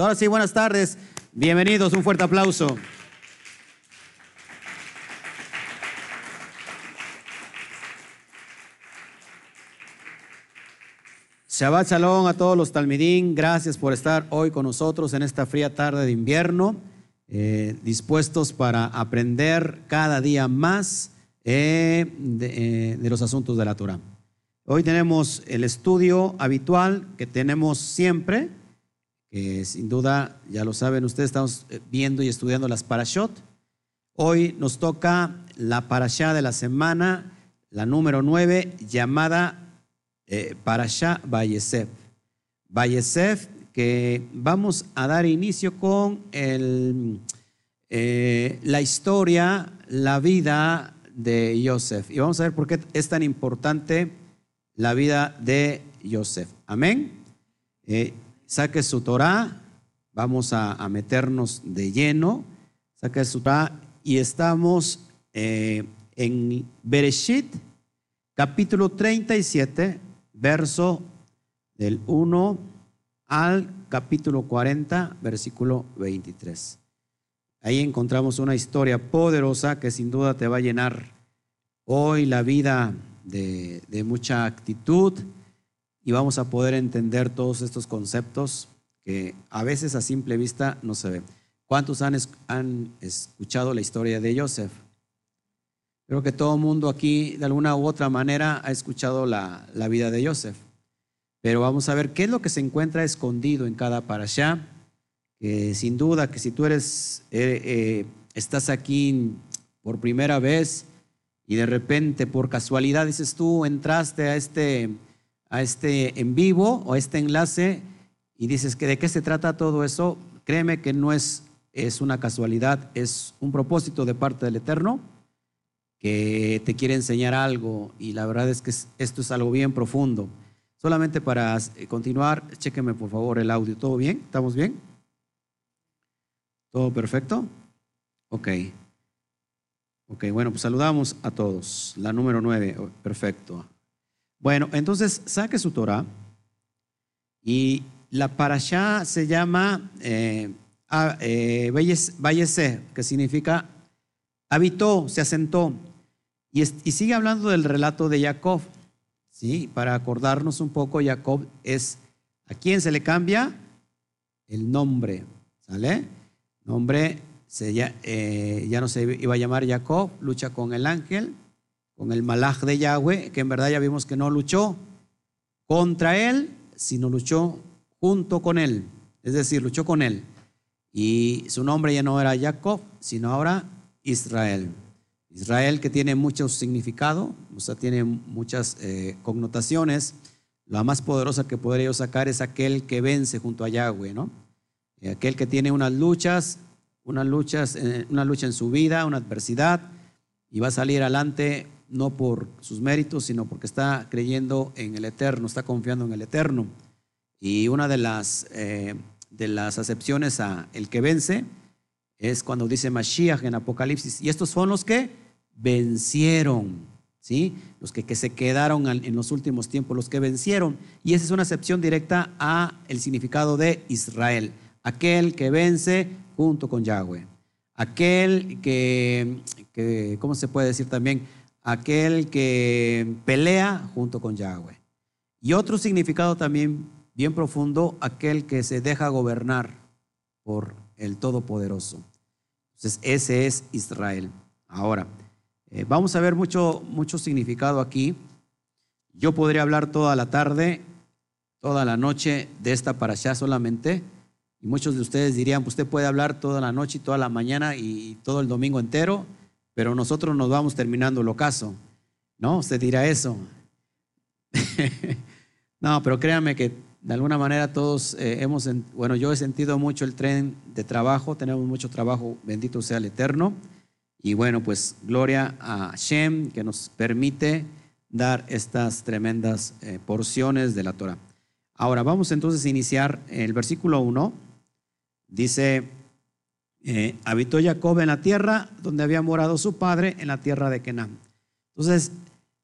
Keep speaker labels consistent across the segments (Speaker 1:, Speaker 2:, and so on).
Speaker 1: Ahora sí, buenas tardes. Bienvenidos, un fuerte aplauso. Shabbat Shalom a todos los Talmidín. Gracias por estar hoy con nosotros en esta fría tarde de invierno, eh, dispuestos para aprender cada día más eh, de, eh, de los asuntos de la Torah. Hoy tenemos el estudio habitual que tenemos siempre, que sin duda, ya lo saben ustedes, estamos viendo y estudiando las parashot. Hoy nos toca la parashá de la semana, la número 9, llamada eh, Parashá Vallesef. Vallesef, que vamos a dar inicio con eh, la historia, la vida de Yosef. Y vamos a ver por qué es tan importante la vida de Yosef. Amén. Eh, saque su Torah, vamos a, meternos de lleno. Saque su Torah y estamos eh, en Bereshit, capítulo 37, verso del 1 al capítulo 40, versículo 23. Ahí encontramos una historia poderosa que sin duda te va a llenar hoy la vida de, mucha actitud y vamos a poder entender todos estos conceptos que a veces a simple vista no se ven. ¿Cuántos han, han escuchado la historia de Joseph? Creo que todo el mundo aquí de alguna u otra manera ha escuchado la, vida de Joseph. Pero vamos a ver qué es lo que se encuentra escondido en cada parashá. Sin duda que si tú eres, eh, eh, estás aquí por primera vez y de repente por casualidad dices tú entraste a este, a este en vivo o este enlace y dices que de qué se trata todo eso, créeme que no es, es una casualidad, es un propósito de parte del Eterno que te quiere enseñar algo y la verdad es que esto es algo bien profundo. Solamente para continuar, chéqueme por favor el audio. ¿Todo bien? ¿Estamos bien? ¿Todo perfecto? Ok. Ok, bueno, pues saludamos a todos. La número nueve, perfecto. Bueno, entonces saque su Torah y la parashá se llama eh, eh, que significa habitó, se asentó. Y, sigue hablando del relato de Jacob. ¿sí? Para acordarnos un poco, Jacob es a quién se le cambia el nombre. ¿Sale? Nombre eh, ya no se iba a llamar Jacob, lucha con el ángel, con el malaj de Yahweh, que en verdad ya vimos que no luchó contra él, sino luchó junto con él. Es decir, luchó con él. Y su nombre ya no era Jacob, sino ahora Israel. Israel que tiene mucho significado, o sea, tiene muchas eh, connotaciones. La más poderosa que podría yo sacar es aquel que vence junto a Yahweh, ¿no? Aquel que tiene unas luchas, unas luchas, eh, una lucha en su vida, una adversidad, y va a salir adelante no por sus méritos, sino porque está creyendo en el Eterno, está confiando en el Eterno. Y una de las, eh, de las acepciones a el que vence es cuando dice Mashiach en Apocalipsis. Y estos son los que vencieron, ¿sí? Los que, que se quedaron en los últimos tiempos, los que vencieron. Y esa es una acepción directa a el significado de Israel. Aquel que vence junto con Yahweh. Aquel que, ¿cómo se puede decir también? Aquel que pelea junto con Yahweh. Y otro significado también bien profundo, aquel que se deja gobernar por el Todopoderoso. Entonces, ese es Israel. Ahora, eh, vamos a ver mucho, mucho significado aquí. Yo podría hablar toda la tarde, toda la noche de esta para allá solamente. Y muchos de ustedes dirían, pues usted puede hablar toda la noche y toda la mañana y todo el domingo entero, pero nosotros nos vamos terminando el ocaso. ¿No? Usted dirá eso. no, pero créanme que de alguna manera todos eh, hemos, bueno, yo he sentido mucho el tren de trabajo, tenemos mucho trabajo, bendito sea el Eterno. Y bueno, pues gloria a Shem que nos permite dar estas tremendas eh, porciones de la Torah. Ahora vamos entonces a iniciar el versículo 1. Dice, eh, habitó Jacob en la tierra donde había morado su padre, en la tierra de Canaán. Entonces,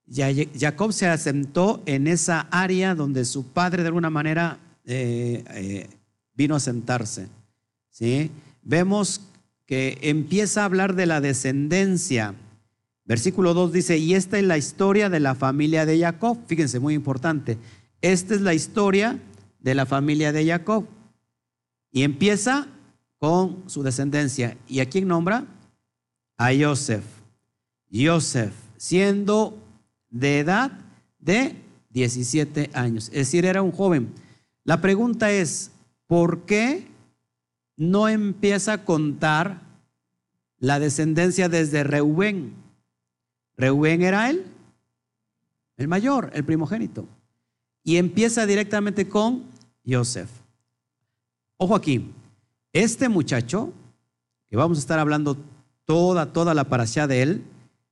Speaker 1: Jacob se asentó en esa área donde su padre de alguna manera eh, eh, vino a sentarse. ¿sí? Vemos que empieza a hablar de la descendencia. Versículo 2 dice, y esta es la historia de la familia de Jacob. Fíjense, muy importante. Esta es la historia de la familia de Jacob. Y empieza con su descendencia. ¿Y a quién nombra? A Joseph. Joseph, siendo de edad de 17 años. Es decir, era un joven. La pregunta es, ¿por qué no empieza a contar la descendencia desde Reubén? Reubén era él, el mayor, el primogénito. Y empieza directamente con Joseph. Ojo aquí, este muchacho, que vamos a estar hablando toda, toda la parasha de él,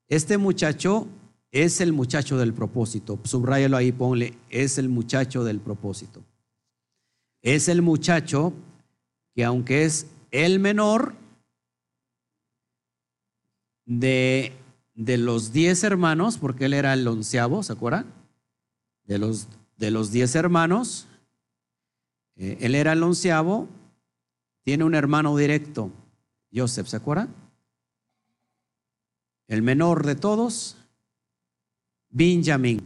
Speaker 1: este muchacho es el muchacho del propósito. Subrayalo ahí, ponle, es el muchacho del propósito. Es el muchacho que aunque es el menor de, de los diez hermanos, porque él era el onceavo, ¿se acuerdan? De los, de los diez hermanos, eh, él era el onceavo, tiene un hermano directo, Joseph, ¿se acuerdan? El menor de todos, Benjamín.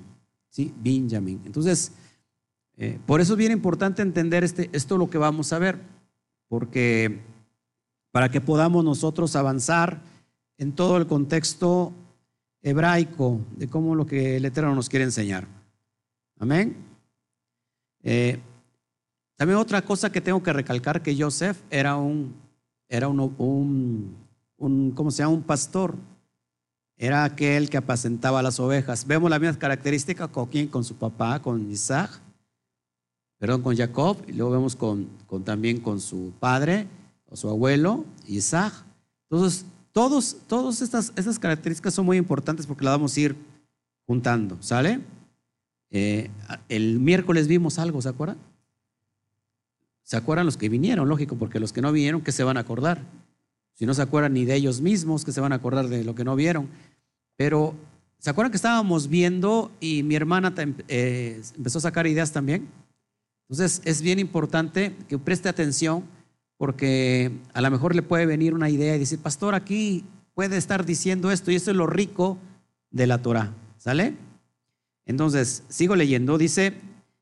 Speaker 1: ¿sí? Benjamín. Entonces, eh, por eso es bien importante entender este, esto lo que vamos a ver, porque para que podamos nosotros avanzar en todo el contexto hebraico de cómo lo que el Eterno nos quiere enseñar. Amén. Eh, también otra cosa que tengo que recalcar que Joseph era un, era un, un, ¿cómo se llama? Un pastor era aquel que apacentaba las ovejas. Vemos la misma característica con quién, con su papá, con Isaac, perdón, con Jacob, y luego vemos con, también con su padre o su abuelo, Isaac. Entonces, todos, todas estas, estas características son muy importantes porque las vamos a ir juntando, ¿sale? Eh, el miércoles vimos algo, ¿se acuerdan? ¿Se acuerdan los que vinieron? Lógico, porque los que no vinieron, ¿qué se van a acordar? Si no se acuerdan ni de ellos mismos, que se van a acordar de lo que no vieron. Pero, ¿se acuerdan que estábamos viendo y mi hermana eh, empezó a sacar ideas también? Entonces, es bien importante que preste atención porque a lo mejor le puede venir una idea y decir, pastor, aquí puede estar diciendo esto y esto es lo rico de la Torah. ¿Sale? Entonces, sigo leyendo. Dice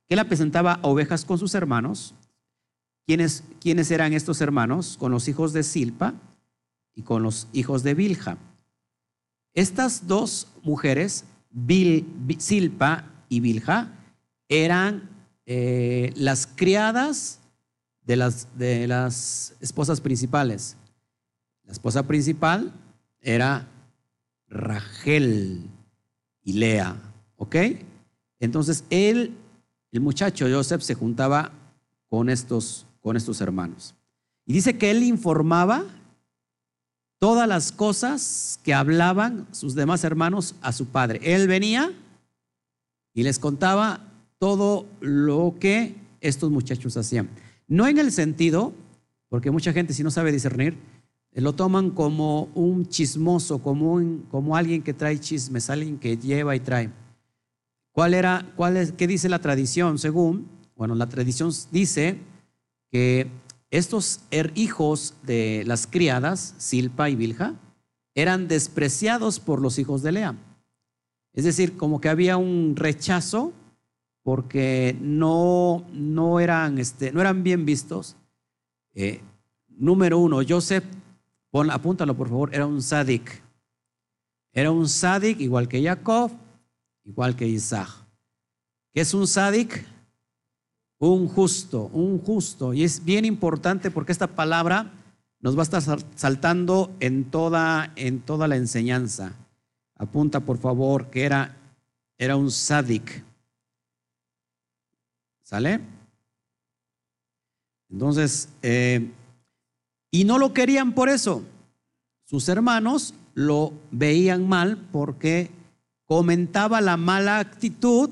Speaker 1: que él presentaba ovejas con sus hermanos. ¿Quiénes, ¿Quiénes eran estos hermanos? Con los hijos de Silpa y con los hijos de Bilha. Estas dos mujeres, Silpa y Bilha, eran eh, las criadas de las, de las esposas principales. La esposa principal era Rachel y Lea, ¿ok? Entonces él, el muchacho Joseph, se juntaba con estos, con estos hermanos. Y dice que él informaba todas las cosas que hablaban sus demás hermanos a su padre. Él venía y les contaba todo lo que estos muchachos hacían. No en el sentido, porque mucha gente si no sabe discernir, lo toman como un chismoso, como, como alguien que trae chismes, alguien que lleva y trae. ¿Cuál era, cuál es, qué dice la tradición? Según, bueno, la tradición dice que estos er, hijos de las criadas, Silpa y Bilha, eran despreciados por los hijos de Lea. Es decir, como que había un rechazo porque no, no, eran, este, no eran bien vistos. Eh, número uno, Joseph, pon, apúntalo por favor, era un sadik. Era un sadik igual que Jacob, igual que Isaac. ¿Qué es un sadik? Un justo, un justo. Y es bien importante porque esta palabra nos va a estar saltando en toda, en toda la enseñanza. Apunta, por favor, que era, era un sádic. ¿Sale? Entonces, eh, y no lo querían por eso. Sus hermanos lo veían mal porque comentaba la mala actitud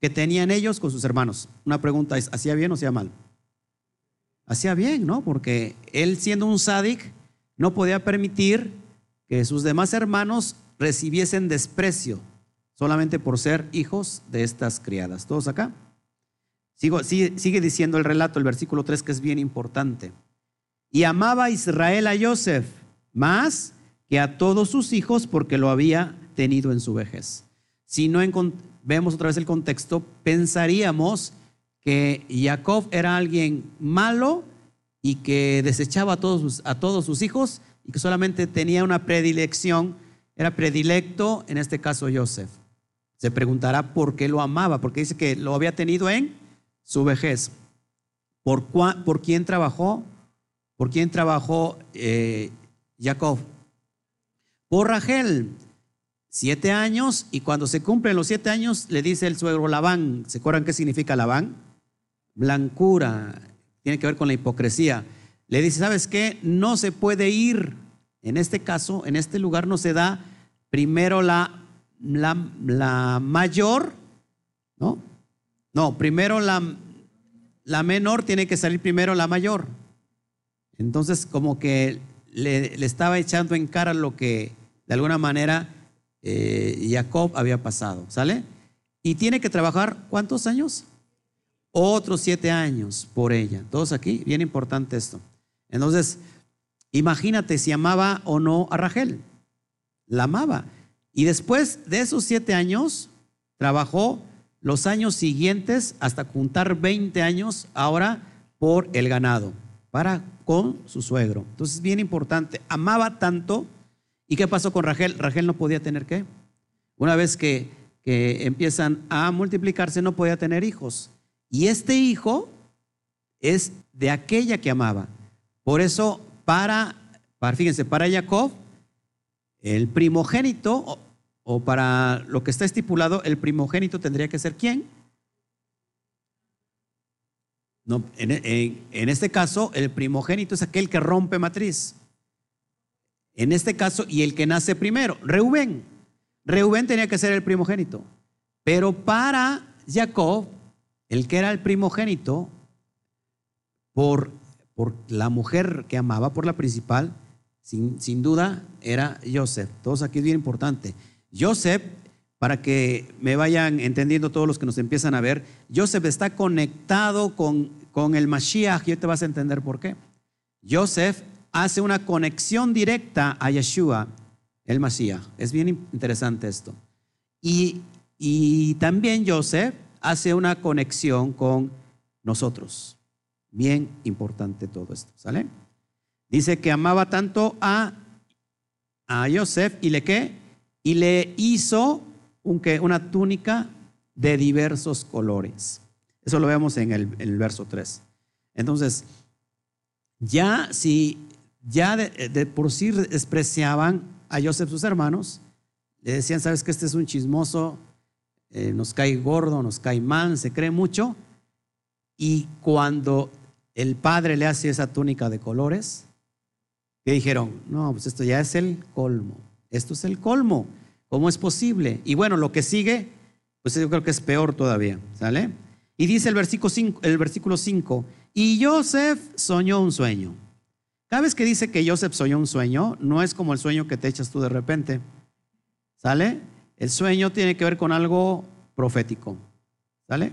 Speaker 1: que tenían ellos con sus hermanos. Una pregunta es, ¿hacía bien o hacía mal? Hacía bien, ¿no? Porque él siendo un sádic no podía permitir que sus demás hermanos recibiesen desprecio solamente por ser hijos de estas criadas. ¿Todos acá? Sigo, sigue, diciendo el relato, el versículo 3, que es bien importante. Y amaba Israel a Joseph más que a todos sus hijos porque lo había tenido en su vejez. Si no vemos otra vez el contexto, pensaríamos que Jacob era alguien malo y que desechaba a todos, sus, a todos sus hijos y que solamente tenía una predilección, era predilecto, en este caso Joseph. Se preguntará por qué lo amaba, porque dice que lo había tenido en su vejez. ¿Por, por quién trabajó? ¿Por quién trabajó eh, Jacob? Por Rachel, siete años, y cuando se cumplen los siete años, le dice el suegro Labán. ¿Se acuerdan qué significa Labán? Blancura, tiene que ver con la hipocresía. Le dice, ¿sabes qué? No se puede ir. En este caso, en este lugar no se da primero la, la, la mayor, ¿no? No, primero la, la menor tiene que salir primero la mayor. Entonces, como que le, le estaba echando en cara lo que de alguna manera eh, Jacob había pasado, ¿sale? Y tiene que trabajar, ¿cuántos años? Otros siete años por ella. Todos aquí, bien importante esto. Entonces, imagínate si amaba o no a Rachel. La amaba. Y después de esos siete años, trabajó los años siguientes hasta juntar 20 años ahora por el ganado, para con su suegro. Entonces, bien importante, amaba tanto ¿Y qué pasó con Rachel? Rachel no podía tener qué. Una vez que, que empiezan a multiplicarse, no podía tener hijos. Y este hijo es de aquella que amaba. Por eso, para, para fíjense, para Jacob, el primogénito, o, para lo que está estipulado, el primogénito tendría que ser quién? No, en, en este caso, el primogénito es aquel que rompe matriz. En este caso, y el que nace primero, Reubén. Reubén tenía que ser el primogénito. Pero para Jacob, el que era el primogénito, por, por la mujer que amaba, por la principal, sin, sin duda, era Joseph. Todos aquí es bien importante. Joseph, para que me vayan entendiendo todos los que nos empiezan a ver, Joseph está conectado con, con el Mashiach y te vas a entender por qué. Joseph hace una conexión directa a Yeshua, el Masías. Es bien interesante esto. Y, y también Joseph hace una conexión con nosotros. Bien importante todo esto, ¿sale? Dice que amaba tanto a, a Joseph y le qué? Y le hizo un, una túnica de diversos colores. Eso lo vemos en el, en el verso 3. Entonces, ya si ya de, por sí despreciaban a Joseph sus hermanos, le decían, sabes que este es un chismoso, eh, nos cae gordo, nos cae mal, se cree mucho, y cuando el padre le hace esa túnica de colores, que dijeron, no, pues esto ya es el colmo, esto es el colmo, ¿cómo es posible? Y bueno, lo que sigue, pues yo creo que es peor todavía, ¿sale? Y dice el versículo 5, el versículo 5 y Joseph soñó un sueño. Cada vez que dice que Joseph soñó un sueño, no es como el sueño que te echas tú de repente. ¿Sale? El sueño tiene que ver con algo profético. ¿Sale?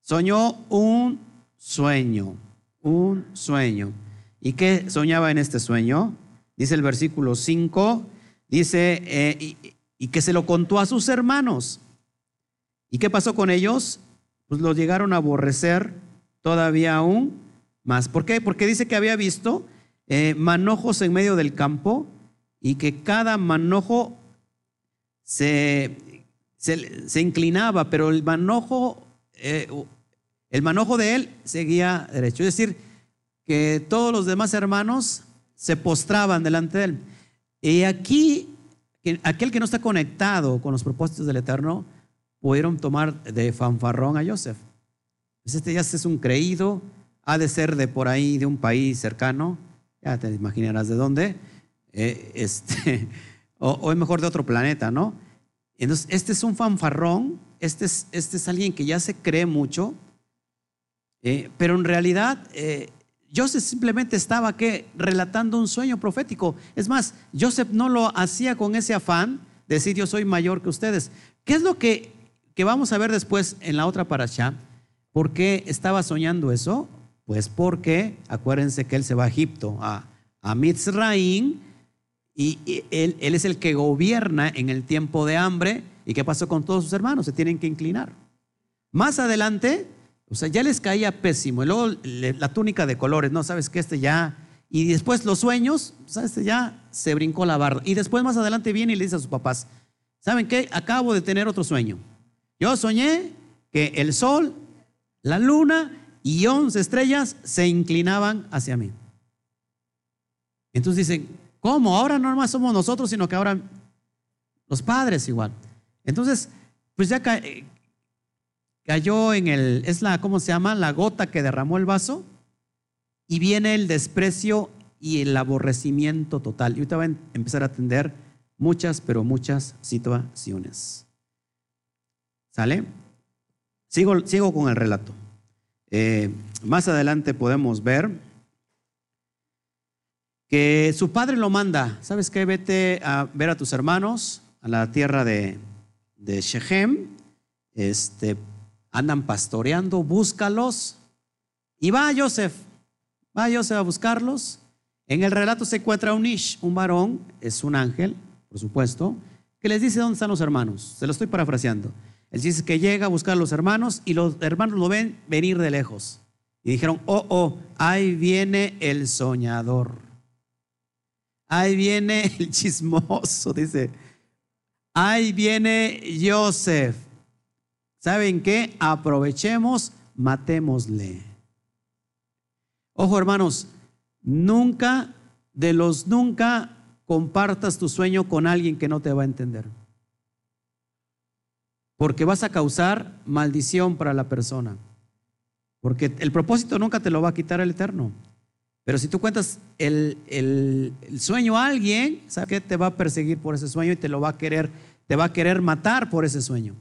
Speaker 1: Soñó un sueño, un sueño. ¿Y qué soñaba en este sueño? Dice el versículo 5, dice, eh, y, y que se lo contó a sus hermanos. ¿Y qué pasó con ellos? Pues los llegaron a aborrecer todavía aún más. ¿Por qué? Porque dice que había visto eh, manojos en medio del campo y que cada manojo se, se, inclinaba, pero el manojo, eh, el manojo de él seguía derecho. Es decir, que todos los demás hermanos se postraban delante de él. Y aquí, aquel que no está conectado con los propósitos del Eterno, pudieron tomar de fanfarrón a Joseph. Pues este ya es un creído, ha de ser de por ahí, de un país cercano, ya te imaginarás de dónde, eh, este, o, es mejor de otro planeta, ¿no? Entonces, este es un fanfarrón, este es, este es alguien que ya se cree mucho, eh, pero en realidad eh, Joseph simplemente estaba que relatando un sueño profético. Es más, Joseph no lo hacía con ese afán de decir yo soy mayor que ustedes. ¿Qué es lo que, que vamos a ver después en la otra parasha? ¿Por qué estaba soñando eso? Pues porque, acuérdense que él se va a Egipto, a, a Mitzraim, y, él, es el que gobierna en el tiempo de hambre. ¿Y qué pasó con todos sus hermanos? Se tienen que inclinar. Más adelante, o sea, ya les caía pésimo. Y luego la túnica de colores, no sabes que este ya. Y después los sueños, ¿sabes? Este ya se brincó la barda. Y después más adelante viene y le dice a sus papás: ¿Saben qué? Acabo de tener otro sueño. Yo soñé que el sol, la luna y once estrellas se inclinaban hacia mí. Entonces dicen: ¿Cómo? Ahora no más somos nosotros, sino que ahora los padres igual. Entonces, pues ya eh, cayó en el, es la, ¿cómo se llama? La gota que derramó el vaso y viene el desprecio y el aborrecimiento total. Y ahorita va a em- empezar a atender muchas, pero muchas situaciones. ¿Sale? Sigo, sigo con el relato. Eh, más adelante podemos ver que su padre lo manda. ¿Sabes qué? Vete a ver a tus hermanos a la tierra de, Shechem. Este, andan pastoreando, búscalos. Y va Joseph, va Joseph a buscarlos. En el relato se encuentra un Ish, un varón, es un ángel, por supuesto, que les dice dónde están los hermanos. Se lo estoy parafraseando. Él dice que llega a buscar a los hermanos y los hermanos lo ven venir de lejos. Y dijeron, oh, oh, ahí viene el soñador. Ahí viene el chismoso, dice. Ahí viene Joseph. ¿Saben qué? Aprovechemos, matémosle. Ojo, hermanos, nunca, de los nunca, compartas tu sueño con alguien que no te va a entender. Porque vas a causar maldición para la persona. Porque el propósito nunca te lo va a quitar el Eterno. Pero si tú cuentas el, el- sueño a alguien, ¿sabes qué? Te va a perseguir por ese sueño y te lo va a querer, te va a querer matar por ese sueño.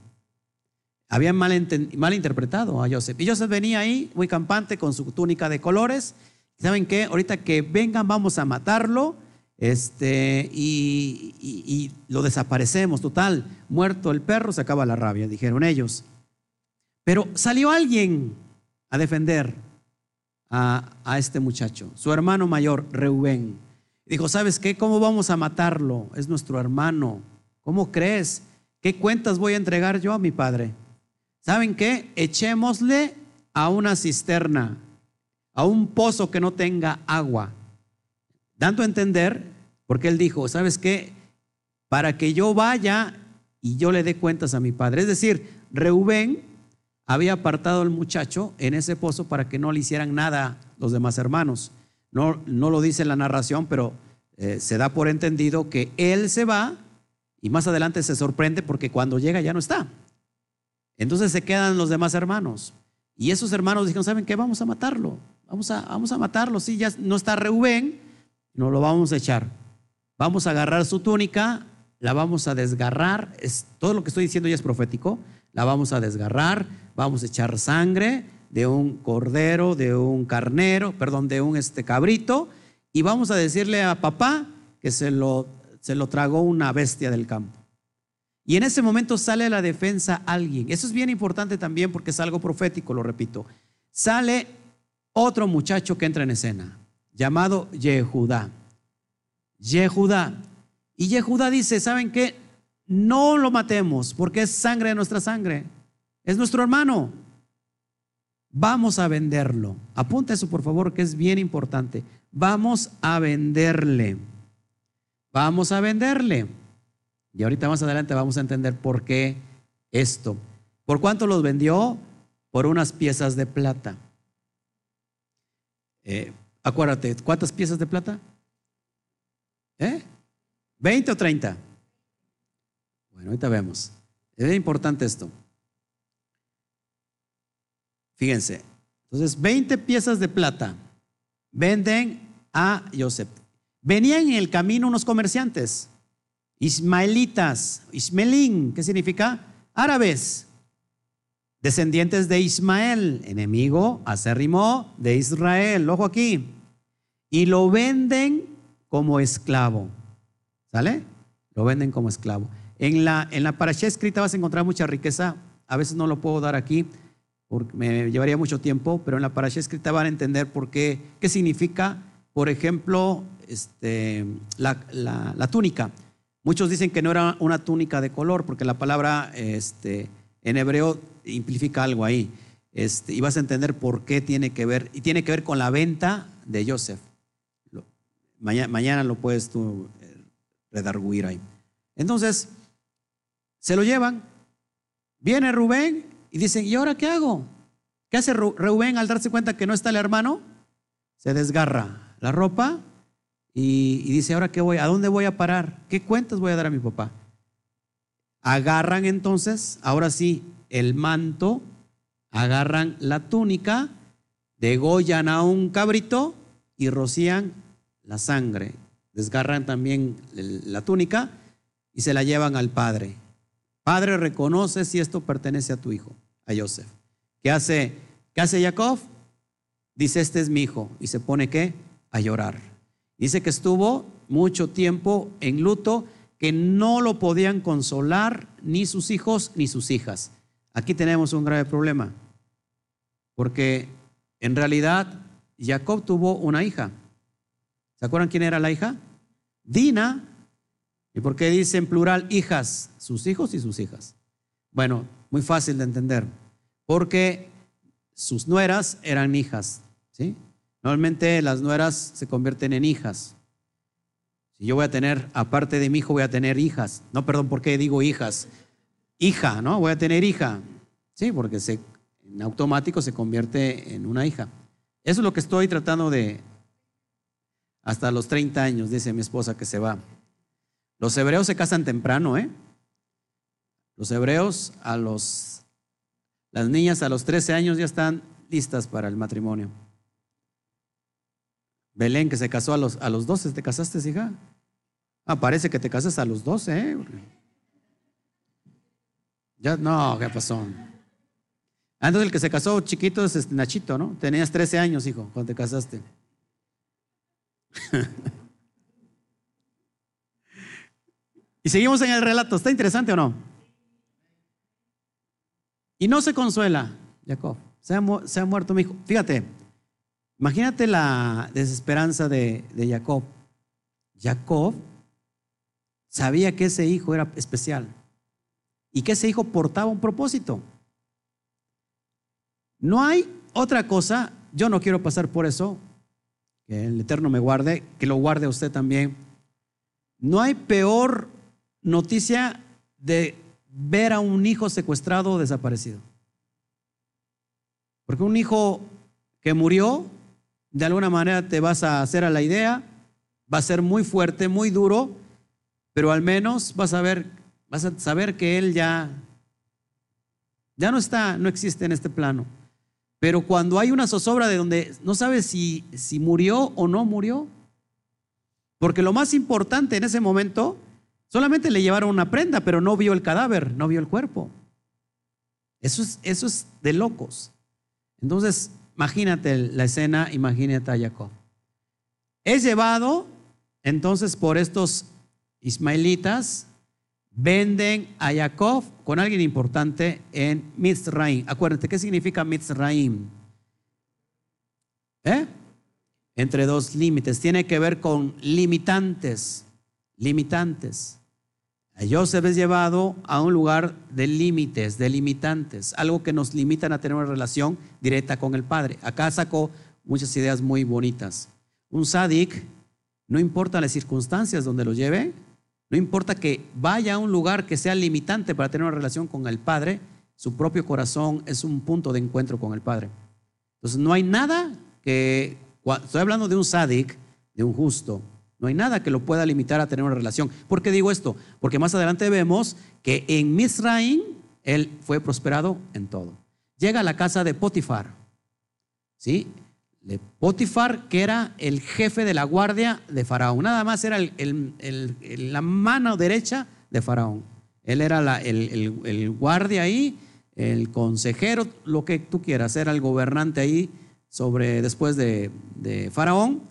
Speaker 1: Habían mal, mal interpretado a Joseph. Y Joseph venía ahí muy campante con su túnica de colores. ¿Saben qué? Ahorita que vengan vamos a matarlo este, y, y- y lo desaparecemos. Total, muerto el perro se acaba la rabia, dijeron ellos. Pero salió alguien a defender a, a este muchacho, su hermano mayor, Reubén. Dijo, ¿sabes qué? ¿Cómo vamos a matarlo? Es nuestro hermano. ¿Cómo crees? ¿Qué cuentas voy a entregar yo a mi padre? ¿Saben qué? Echémosle a una cisterna, a un pozo que no tenga agua. Dando a entender, porque él dijo, ¿sabes qué? Para que yo vaya y yo le dé cuentas a mi padre. Es decir, Reubén había apartado al muchacho en ese pozo para que no le hicieran nada los demás hermanos. No, no lo dice la narración, pero eh, se da por entendido que él se va y más adelante se sorprende porque cuando llega ya no está. Entonces se quedan los demás hermanos. Y esos hermanos dijeron, ¿saben qué? Vamos a matarlo. Vamos a, vamos a matarlo. Sí, ya no está Reubén, no lo vamos a echar. Vamos a agarrar su túnica, la vamos a desgarrar. Es, todo lo que estoy diciendo ya es profético. La vamos a desgarrar, vamos a echar sangre de un cordero, de un carnero, perdón, de un este cabrito, y vamos a decirle a papá que se lo, se lo tragó una bestia del campo. Y en ese momento sale a la defensa alguien. Eso es bien importante también porque es algo profético, lo repito. Sale otro muchacho que entra en escena, llamado Yehudá. Yehudá. Y Yehudá dice, ¿saben qué? No lo matemos porque es sangre de nuestra sangre. Es nuestro hermano. Vamos a venderlo. Apunta eso, por favor, que es bien importante. Vamos a venderle. Vamos a venderle. Y ahorita más adelante vamos a entender por qué esto. ¿Por cuánto los vendió? Por unas piezas de plata. Eh, acuérdate, ¿cuántas piezas de plata? ¿Eh? ¿20 o 30? Bueno, ahorita vemos. Es importante esto. Fíjense. Entonces, 20 piezas de plata venden a Joseph. Venían en el camino unos comerciantes, ismaelitas, ismelín, ¿qué significa? Árabes, descendientes de Ismael, enemigo acérrimo de Israel. Ojo aquí. Y lo venden como esclavo. ¿Sale? Lo venden como esclavo. En la, en la escrita vas a encontrar mucha riqueza. A veces no lo puedo dar aquí porque me llevaría mucho tiempo, pero en la parasha escrita van a entender por qué, qué significa, por ejemplo, este, la, la, túnica. Muchos dicen que no era una túnica de color, porque la palabra este, en hebreo implica algo ahí. Este, y vas a entender por qué tiene que ver, y tiene que ver con la venta de Joseph. Mañana, lo puedes tú eh, redarguir ahí. Entonces, se lo llevan. Viene Rubén y dicen, ¿y ahora qué hago? ¿Qué hace Rubén al darse cuenta que no está el hermano? Se desgarra la ropa y, y dice, ¿ahora qué voy? ¿A dónde voy a parar? ¿Qué cuentas voy a dar a mi papá? Agarran entonces, ahora sí, el manto, agarran la túnica, degollan a un cabrito y rocían la sangre. Desgarran también la túnica y se la llevan al padre. Padre, reconoce si esto pertenece a tu hijo, a Joseph. ¿Qué hace, qué hace Jacob? Dice, este es mi hijo. Y se pone qué? A llorar. Dice que estuvo mucho tiempo en luto, que no lo podían consolar ni sus hijos ni sus hijas. Aquí tenemos un grave problema, porque en realidad Jacob tuvo una hija. ¿Se acuerdan quién era la hija? Dina, ¿Y por qué dice en plural hijas? Sus hijos y sus hijas. Bueno, muy fácil de entender. Porque sus nueras eran hijas. ¿sí? Normalmente las nueras se convierten en hijas. Si yo voy a tener, aparte de mi hijo, voy a tener hijas. No, perdón, ¿por qué digo hijas? Hija, ¿no? Voy a tener hija. Sí, porque se, en automático se convierte en una hija. Eso es lo que estoy tratando de... Hasta los 30 años, dice mi esposa que se va. Los hebreos se casan temprano, ¿eh? Los hebreos a los, las niñas a los 13 años ya están listas para el matrimonio. Belén, que se casó a los, a los 12, ¿te casaste, hija? Ah, parece que te casas a los 12, ¿eh? Ya, no, ¿qué pasó? Ah, entonces el que se casó chiquito es este Nachito, ¿no? Tenías 13 años, hijo, cuando te casaste. Y seguimos en el relato. ¿Está interesante o no? Y no se consuela, Jacob. Se ha, muerto mi hijo. Fíjate, imagínate la desesperanza de, de Jacob. Jacob sabía que ese hijo era especial y que ese hijo portaba un propósito. No hay otra cosa, yo no quiero pasar por eso, que el Eterno me guarde, que lo guarde usted también. No hay peor noticia de ver a un hijo secuestrado o desaparecido. Porque un hijo que murió, de alguna manera te vas a hacer a la idea, va a ser muy fuerte, muy duro, pero al menos vas a ver, vas a saber que él ya, ya no está, no existe en este plano. Pero cuando hay una zozobra de donde no sabes si, si murió o no murió, porque lo más importante en ese momento Solamente le llevaron una prenda, pero no vio el cadáver, no vio el cuerpo. Eso es, eso es de locos. Entonces, imagínate la escena, imagínate a Jacob. Es llevado entonces por estos ismaelitas, venden a Jacob con alguien importante en Mitzraim. Acuérdate, ¿qué significa Mitzraim? ¿Eh? Entre dos límites. Tiene que ver con limitantes, limitantes. Joseph es llevado a un lugar de límites, de limitantes, algo que nos limitan a tener una relación directa con el Padre. Acá sacó muchas ideas muy bonitas. Un sadik, no importa las circunstancias donde lo lleve, no importa que vaya a un lugar que sea limitante para tener una relación con el Padre, su propio corazón es un punto de encuentro con el Padre. Entonces no hay nada que, estoy hablando de un sadik, de un justo, no hay nada que lo pueda limitar a tener una relación. ¿Por qué digo esto? Porque más adelante vemos que en Misraim él fue prosperado en todo. Llega a la casa de Potifar. ¿Sí? De Potifar, que era el jefe de la guardia de Faraón. Nada más era la mano derecha de Faraón. Él era el, guardia ahí, el consejero, lo que tú quieras. Era el gobernante ahí sobre, después de, Faraón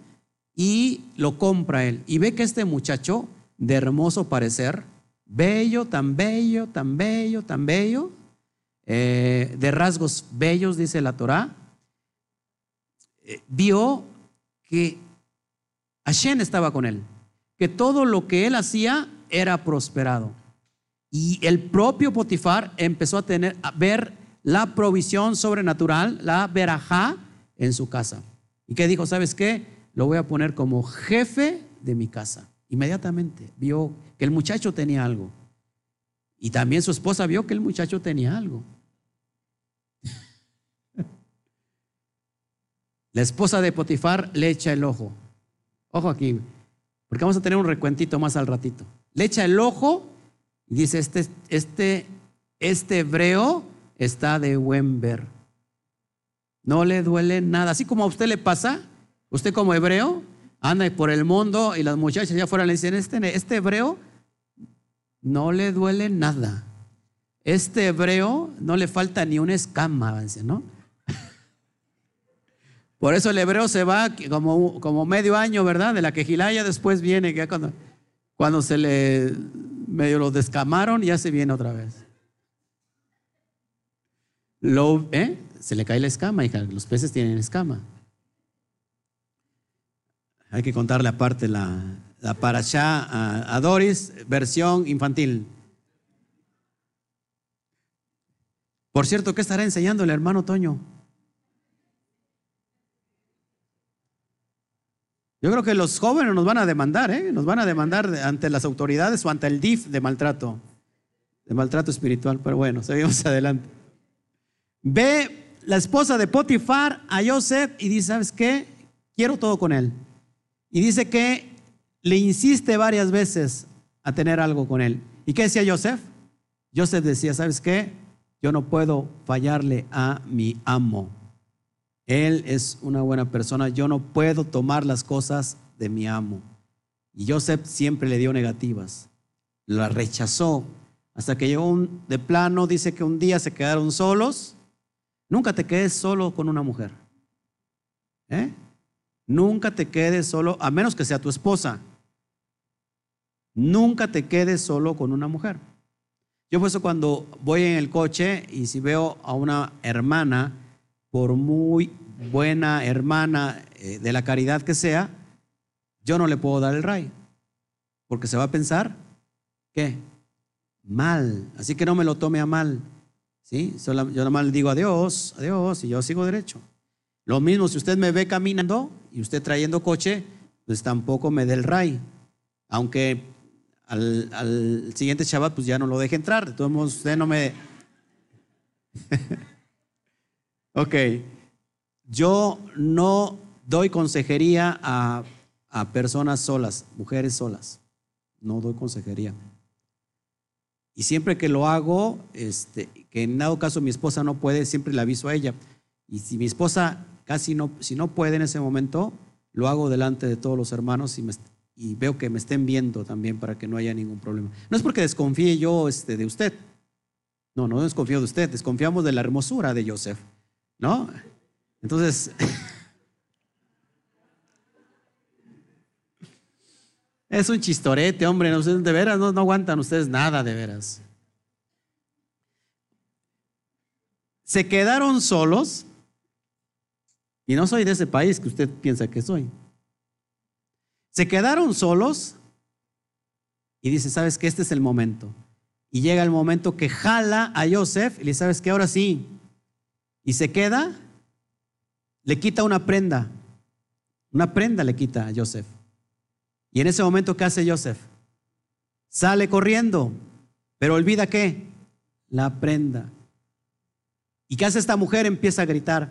Speaker 1: y lo compra él. Y ve que este muchacho de hermoso parecer, bello, tan bello, tan bello, tan bello, eh, de rasgos bellos, dice la Torá, eh, vio que Hashem estaba con él, que todo lo que él hacía era prosperado. Y el propio Potifar empezó a tener a ver la provisión sobrenatural, la verajá en su casa. ¿Y qué dijo? ¿Sabes qué? Lo voy a poner como jefe de mi casa. Inmediatamente vio que el muchacho tenía algo. Y también su esposa vio que el muchacho tenía algo. La esposa de Potifar le echa el ojo. Ojo aquí, porque vamos a tener un recuentito más al ratito. Le echa el ojo y dice, este, este, este hebreo está de buen ver. No le duele nada. Así como a usted le pasa, usted como hebreo anda por el mundo y las muchachas allá afuera le dicen, este, este hebreo no le duele nada. Este hebreo no le falta ni una escama, ¿no? Por eso el hebreo se va como, como medio año, ¿verdad? De la quejilaya después viene, que cuando, cuando se le medio lo descamaron, ya se viene otra vez. Lo, ¿eh? Se le cae la escama, hija. Los peces tienen escama. Hay que contarle aparte la, la parashá a, Doris, versión infantil. Por cierto, ¿qué estará enseñando el hermano Toño? Yo creo que los jóvenes nos van a demandar, ¿eh? nos van a demandar ante las autoridades o ante el DIF de maltrato, de maltrato espiritual. Pero bueno, seguimos adelante. Ve la esposa de Potifar a Joseph y dice, ¿sabes qué? Quiero todo con él. Y dice que le insiste varias veces a tener algo con él. ¿Y qué decía Joseph? Joseph decía, ¿sabes qué? Yo no puedo fallarle a mi amo. Él es una buena persona. Yo no puedo tomar las cosas de mi amo. Y Joseph siempre le dio negativas. La rechazó. Hasta que llegó de plano, dice que un día se quedaron solos. Nunca te quedes solo con una mujer. ¿Eh? Nunca te quedes solo, a menos que sea tu esposa. Nunca te quedes solo con una mujer. Yo por eso cuando voy en el coche y si veo a una hermana, por muy buena hermana eh, de la caridad que sea, yo no le puedo dar el ray. Porque se va a pensar, ¿qué? Mal. Así que no me lo tome a mal. ¿Sí? Yo nada más le digo adiós, adiós, y yo sigo derecho. Lo mismo, si usted me ve caminando y usted trayendo coche, pues tampoco me dé el ray. Aunque al, siguiente Shabbat, pues ya no lo deje entrar. De todos modos, usted no me. ok. Yo no doy consejería a, a personas solas, mujeres solas. No doy consejería. Y siempre que lo hago, este, que en dado caso mi esposa no puede, siempre le aviso a ella. Y si mi esposa casi no, si no puede en ese momento, lo hago delante de todos los hermanos y veo que me estén viendo también para que no haya ningún problema. No es porque desconfíe yo este, de usted. No, no desconfío de usted, desconfiamos de la hermosura de Joseph. ¿No? Entonces, es un chistorete, hombre. No, de veras no, aguantan ustedes nada, de veras. Se quedaron solos. Y no soy de ese país que usted piensa que soy. Se quedaron solos y dice, ¿sabes que Este es el momento. Y llega el momento que jala a Joseph y le dice, ¿sabes qué? Ahora sí. Y se queda, le quita una prenda. Una prenda le quita a Joseph. Y en ese momento, ¿qué hace Joseph? Sale corriendo, pero olvida qué? La prenda. ¿Y qué hace esta mujer? Empieza a gritar,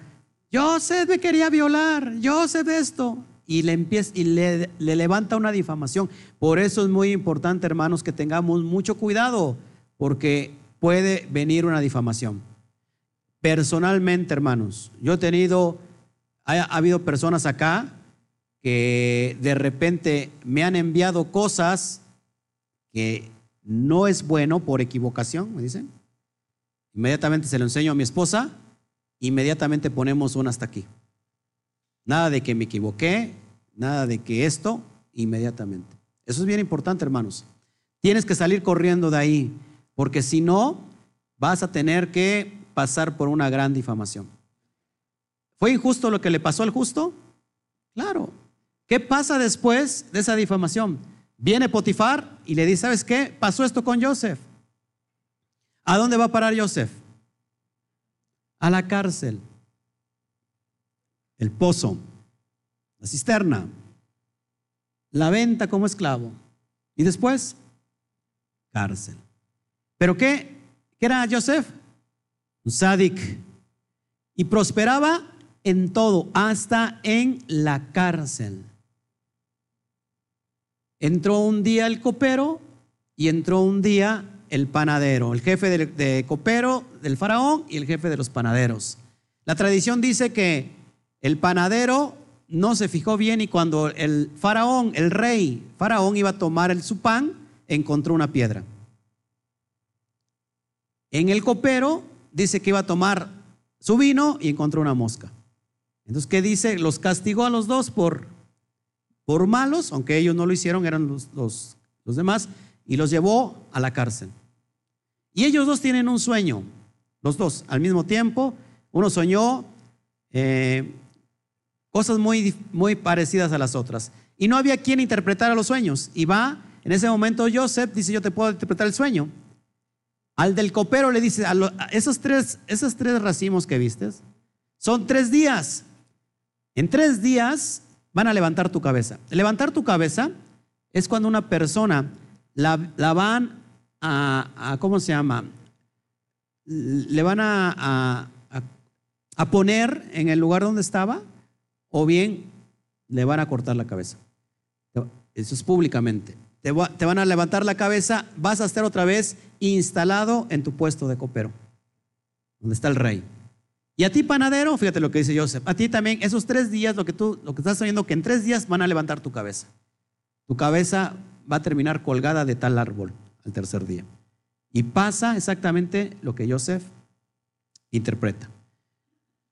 Speaker 1: Joseph me quería violar, Joseph esto y le empieza y le, levanta una difamación. Por eso es muy importante, hermanos, que tengamos mucho cuidado, porque puede venir una difamación. Personalmente, hermanos, yo he tenido, ha, habido personas acá que de repente me han enviado cosas que no es bueno por equivocación, me dicen. Inmediatamente se lo enseño a mi esposa, inmediatamente ponemos un hasta aquí. Nada de que me equivoqué, nada de que esto, inmediatamente. Eso es bien importante, hermanos. Tienes que salir corriendo de ahí, porque si no, vas a tener que pasar por una gran difamación. ¿Fue injusto lo que le pasó al justo? Claro. ¿Qué pasa después de esa difamación? Viene Potifar y le dice, ¿sabes qué? Pasó esto con Joseph. ¿A dónde va a parar Joseph? A la cárcel. El pozo, la cisterna, la venta como esclavo. Y después, cárcel. ¿Pero qué? ¿Qué era Joseph? Un sádic. Y prosperaba en todo, hasta en la cárcel. Entró un día el copero y entró un día el panadero, el jefe de, copero del faraón y el jefe de los panaderos. La tradición dice que el panadero no se fijó bien y cuando el faraón, el rey faraón iba a tomar el, su pan, encontró una piedra. En el copero dice que iba a tomar su vino y encontró una mosca. Entonces, ¿qué dice? Los castigó a los dos por, por malos, aunque ellos no lo hicieron, eran los, los, demás, y los llevó a la cárcel. Y ellos dos tienen un sueño, los dos, al mismo tiempo. Uno soñó eh, cosas muy, muy parecidas a las otras. Y no había quien interpretara los sueños. Y va, en ese momento Joseph dice, yo te puedo interpretar el sueño. Al del copero le dice, a, esos, tres, esos tres racimos que vistes, son tres días. En tres días van a levantar tu cabeza. Levantar tu cabeza es cuando una persona la, van a, ¿cómo se llama? Le van a, a, poner en el lugar donde estaba o bien le van a cortar la cabeza. Eso es públicamente. Te, van a levantar la cabeza, vas a estar otra vez instalado en tu puesto de copero, donde está el rey. Y a ti, panadero, fíjate lo que dice Joseph, a ti también, esos tres días, lo que tú, lo que estás sabiendo, que en tres días van a levantar tu cabeza. Tu cabeza va a terminar colgada de tal árbol al tercer día. Y pasa exactamente lo que Joseph interpreta.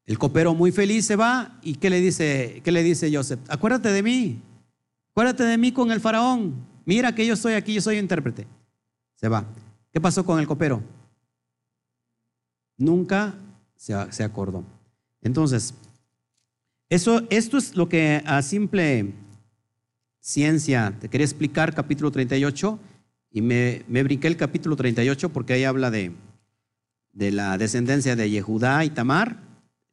Speaker 1: El copero muy feliz se va y ¿qué le dice, qué le dice Joseph? Acuérdate de mí, acuérdate de mí con el faraón. Mira que yo estoy aquí, yo soy intérprete. Se va. ¿Qué pasó con el copero? Nunca se, acordó. Entonces, eso, esto es lo que a simple ciencia te quería explicar, capítulo 38, y me, me brinqué el capítulo 38 porque ahí habla de, de la descendencia de Yehudá y Tamar.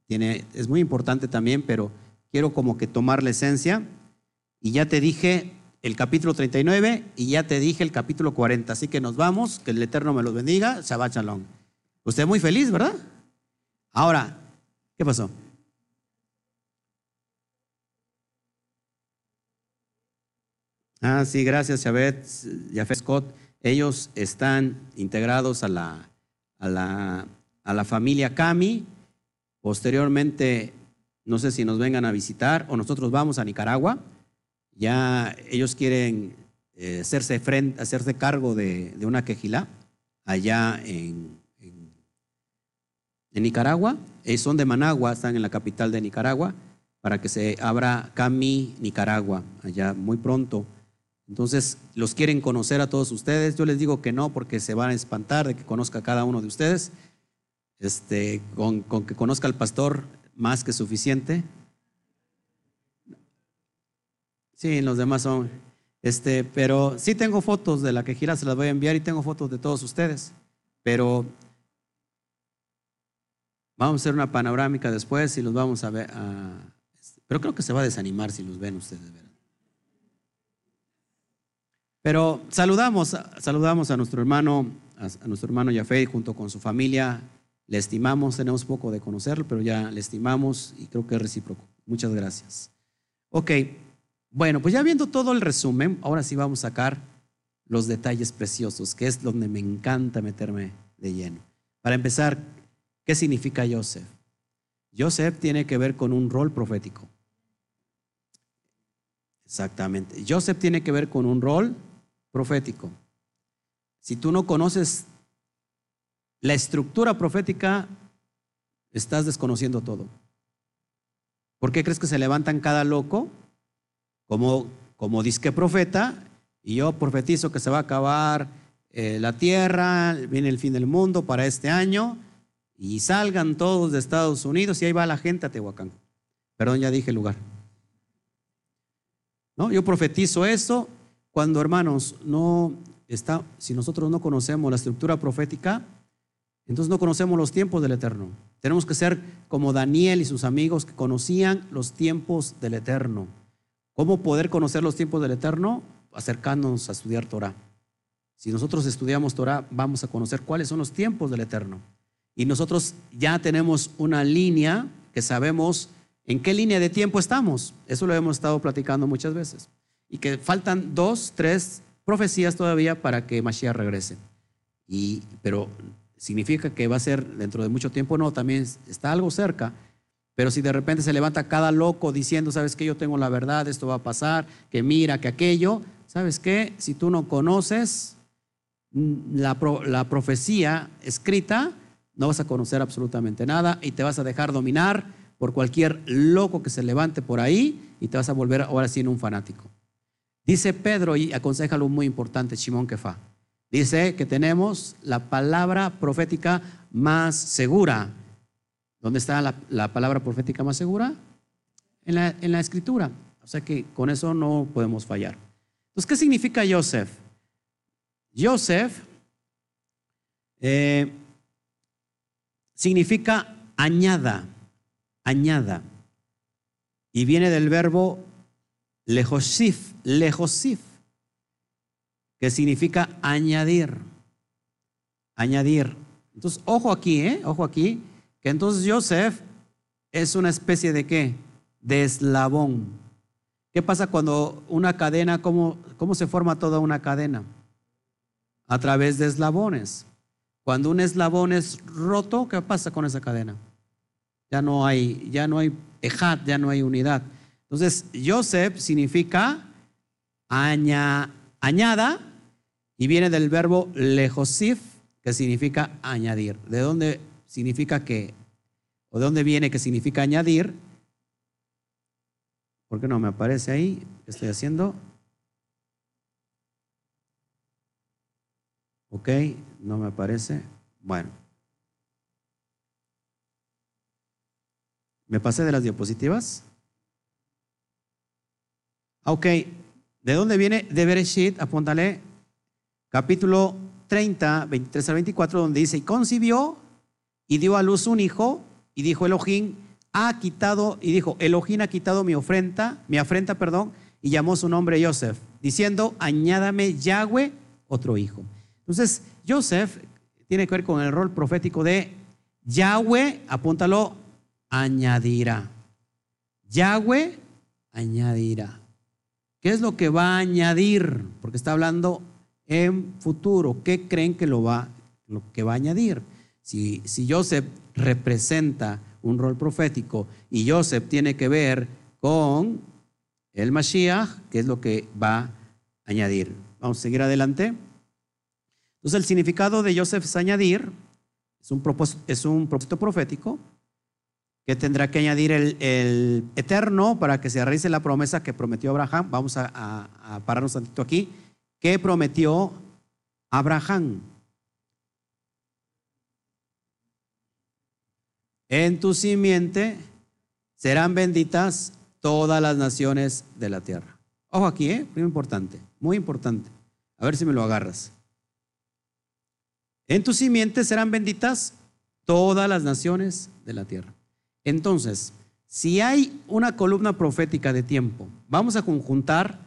Speaker 1: Tiene, es muy importante también, pero quiero como que tomar la esencia. Y ya te dije el capítulo 39 y ya te dije el capítulo 40. Así que nos vamos, que el Eterno me los bendiga. Shabbat Shalom. Usted muy feliz, ¿verdad? Ahora, ¿qué pasó? Ah, sí, gracias, Chabet, Jafet Scott. Ellos están integrados a la, a la, a la familia Cami. Posteriormente, no sé si nos vengan a visitar o nosotros vamos a Nicaragua. Ya ellos quieren eh, hacerse, frente, hacerse cargo de, de una quejilá allá en, en Nicaragua, eh, son de Managua, están en la capital de Nicaragua, para que se abra Cami, Nicaragua, allá muy pronto. Entonces, los quieren conocer a todos ustedes. Yo les digo que no, porque se van a espantar de que conozca a cada uno de ustedes. Este, con, que conozca al pastor, más que suficiente. Sí, los demás son. Este, pero sí tengo fotos de la que gira, se las voy a enviar y tengo fotos de todos ustedes. Pero Vamos a hacer una panorámica después y los vamos a ver. pero creo que se va a desanimar si los ven ustedes. Pero saludamos, saludamos a nuestro hermano, a, nuestro hermano Yafé junto con su familia. Le estimamos, tenemos poco de conocerlo, pero ya le estimamos y creo que es recíproco. Muchas gracias. Ok, bueno, pues ya viendo todo el resumen, ahora sí vamos a sacar los detalles preciosos, que es donde me encanta meterme de lleno. Para empezar, ¿Qué significa Joseph? Joseph tiene que ver con un rol profético. Exactamente. Joseph tiene que ver con un rol profético. Si tú no conoces la estructura profética, estás desconociendo todo. ¿Por qué crees que se levantan cada loco como, como disque profeta? Y yo profetizo que se va a acabar eh, la tierra, viene el fin del mundo para este año y salgan todos de Estados Unidos y ahí va la gente a Tehuacán. Perdón, ya dije el lugar. ¿No? Yo profetizo eso cuando, hermanos, no está, si nosotros no conocemos la estructura profética, entonces no conocemos los tiempos del Eterno. Tenemos que ser como Daniel y sus amigos que conocían los tiempos del Eterno. ¿Cómo poder conocer los tiempos del Eterno? Acercándonos a estudiar Torah. Si nosotros estudiamos Torah, vamos a conocer cuáles son los tiempos del Eterno. Y nosotros ya tenemos una línea que sabemos en qué línea de tiempo estamos. Eso lo hemos estado platicando muchas veces. Y que faltan dos, tres profecías todavía para que Mashiach regrese. Y, pero significa que va a ser dentro de mucho tiempo, no, también está algo cerca. Pero si de repente se levanta cada loco diciendo, sabes que yo tengo la verdad, esto va a pasar, que mira, que aquello, sabes qué, si tú no conoces la, la profecía escrita, no vas a conocer absolutamente nada y te vas a dejar dominar por cualquier loco que se levante por ahí y te vas a volver ahora sí un fanático. Dice Pedro y aconseja algo muy importante, Shimón Kefa. Dice que tenemos la palabra profética más segura. ¿Dónde está la, palabra profética más segura? En la, en la, escritura. O sea que con eso no podemos fallar. Entonces, ¿qué significa Joseph? Joseph eh, significa añada, añada. Y viene del verbo lejosif, lejosif, que significa añadir, añadir. Entonces, ojo aquí, ¿eh? Ojo aquí, entonces Joseph es una especie de qué? De eslabón. ¿Qué pasa cuando una cadena, cómo, cómo se forma toda una cadena? A través de eslabones. Cuando un eslabón es roto, ¿qué pasa con esa cadena? Ya no hay, ya no hay ejat, ya no hay unidad. Entonces, Joseph significa añada y viene del verbo lejosif, que significa añadir. ¿De dónde significa que, o de dónde viene que significa añadir? ¿Por qué no me aparece ahí? ¿Qué estoy haciendo? Ok, no me aparece. Bueno. ¿Me pasé de las diapositivas? Ah, ok, ¿de dónde viene? De Bereshit, apúntale, capítulo 30, 23 al 24, donde dice, y concibió y dio a luz un hijo, y dijo Elohim, ha quitado, y dijo, Elohim ha quitado mi ofrenda, mi afrenta, perdón, y llamó su nombre Joseph, diciendo, añádame Yahweh otro hijo. Entonces, Joseph tiene que ver con el rol profético de Yahweh, apúntalo, añadirá. Yahweh añadirá. ¿Qué es lo que va a añadir? Porque está hablando en futuro. ¿Qué creen que lo va, que va a añadir? Si, si Joseph representa un rol profético y Joseph tiene que ver con el Mashiach, ¿qué es lo que va a añadir? Vamos a seguir adelante. Entonces el significado de Joseph es añadir, es un propósito, profético que tendrá que añadir el, eterno para que se realice la promesa que prometió Abraham. Vamos a, a pararnos tantito aquí. ¿Qué prometió Abraham? En tu simiente serán benditas todas las naciones de la tierra. Ojo aquí, ¿eh? muy importante, muy importante. A ver si me lo agarras. En tu simiente serán benditas todas las naciones de la tierra. Entonces, si hay una columna profética de tiempo, vamos a conjuntar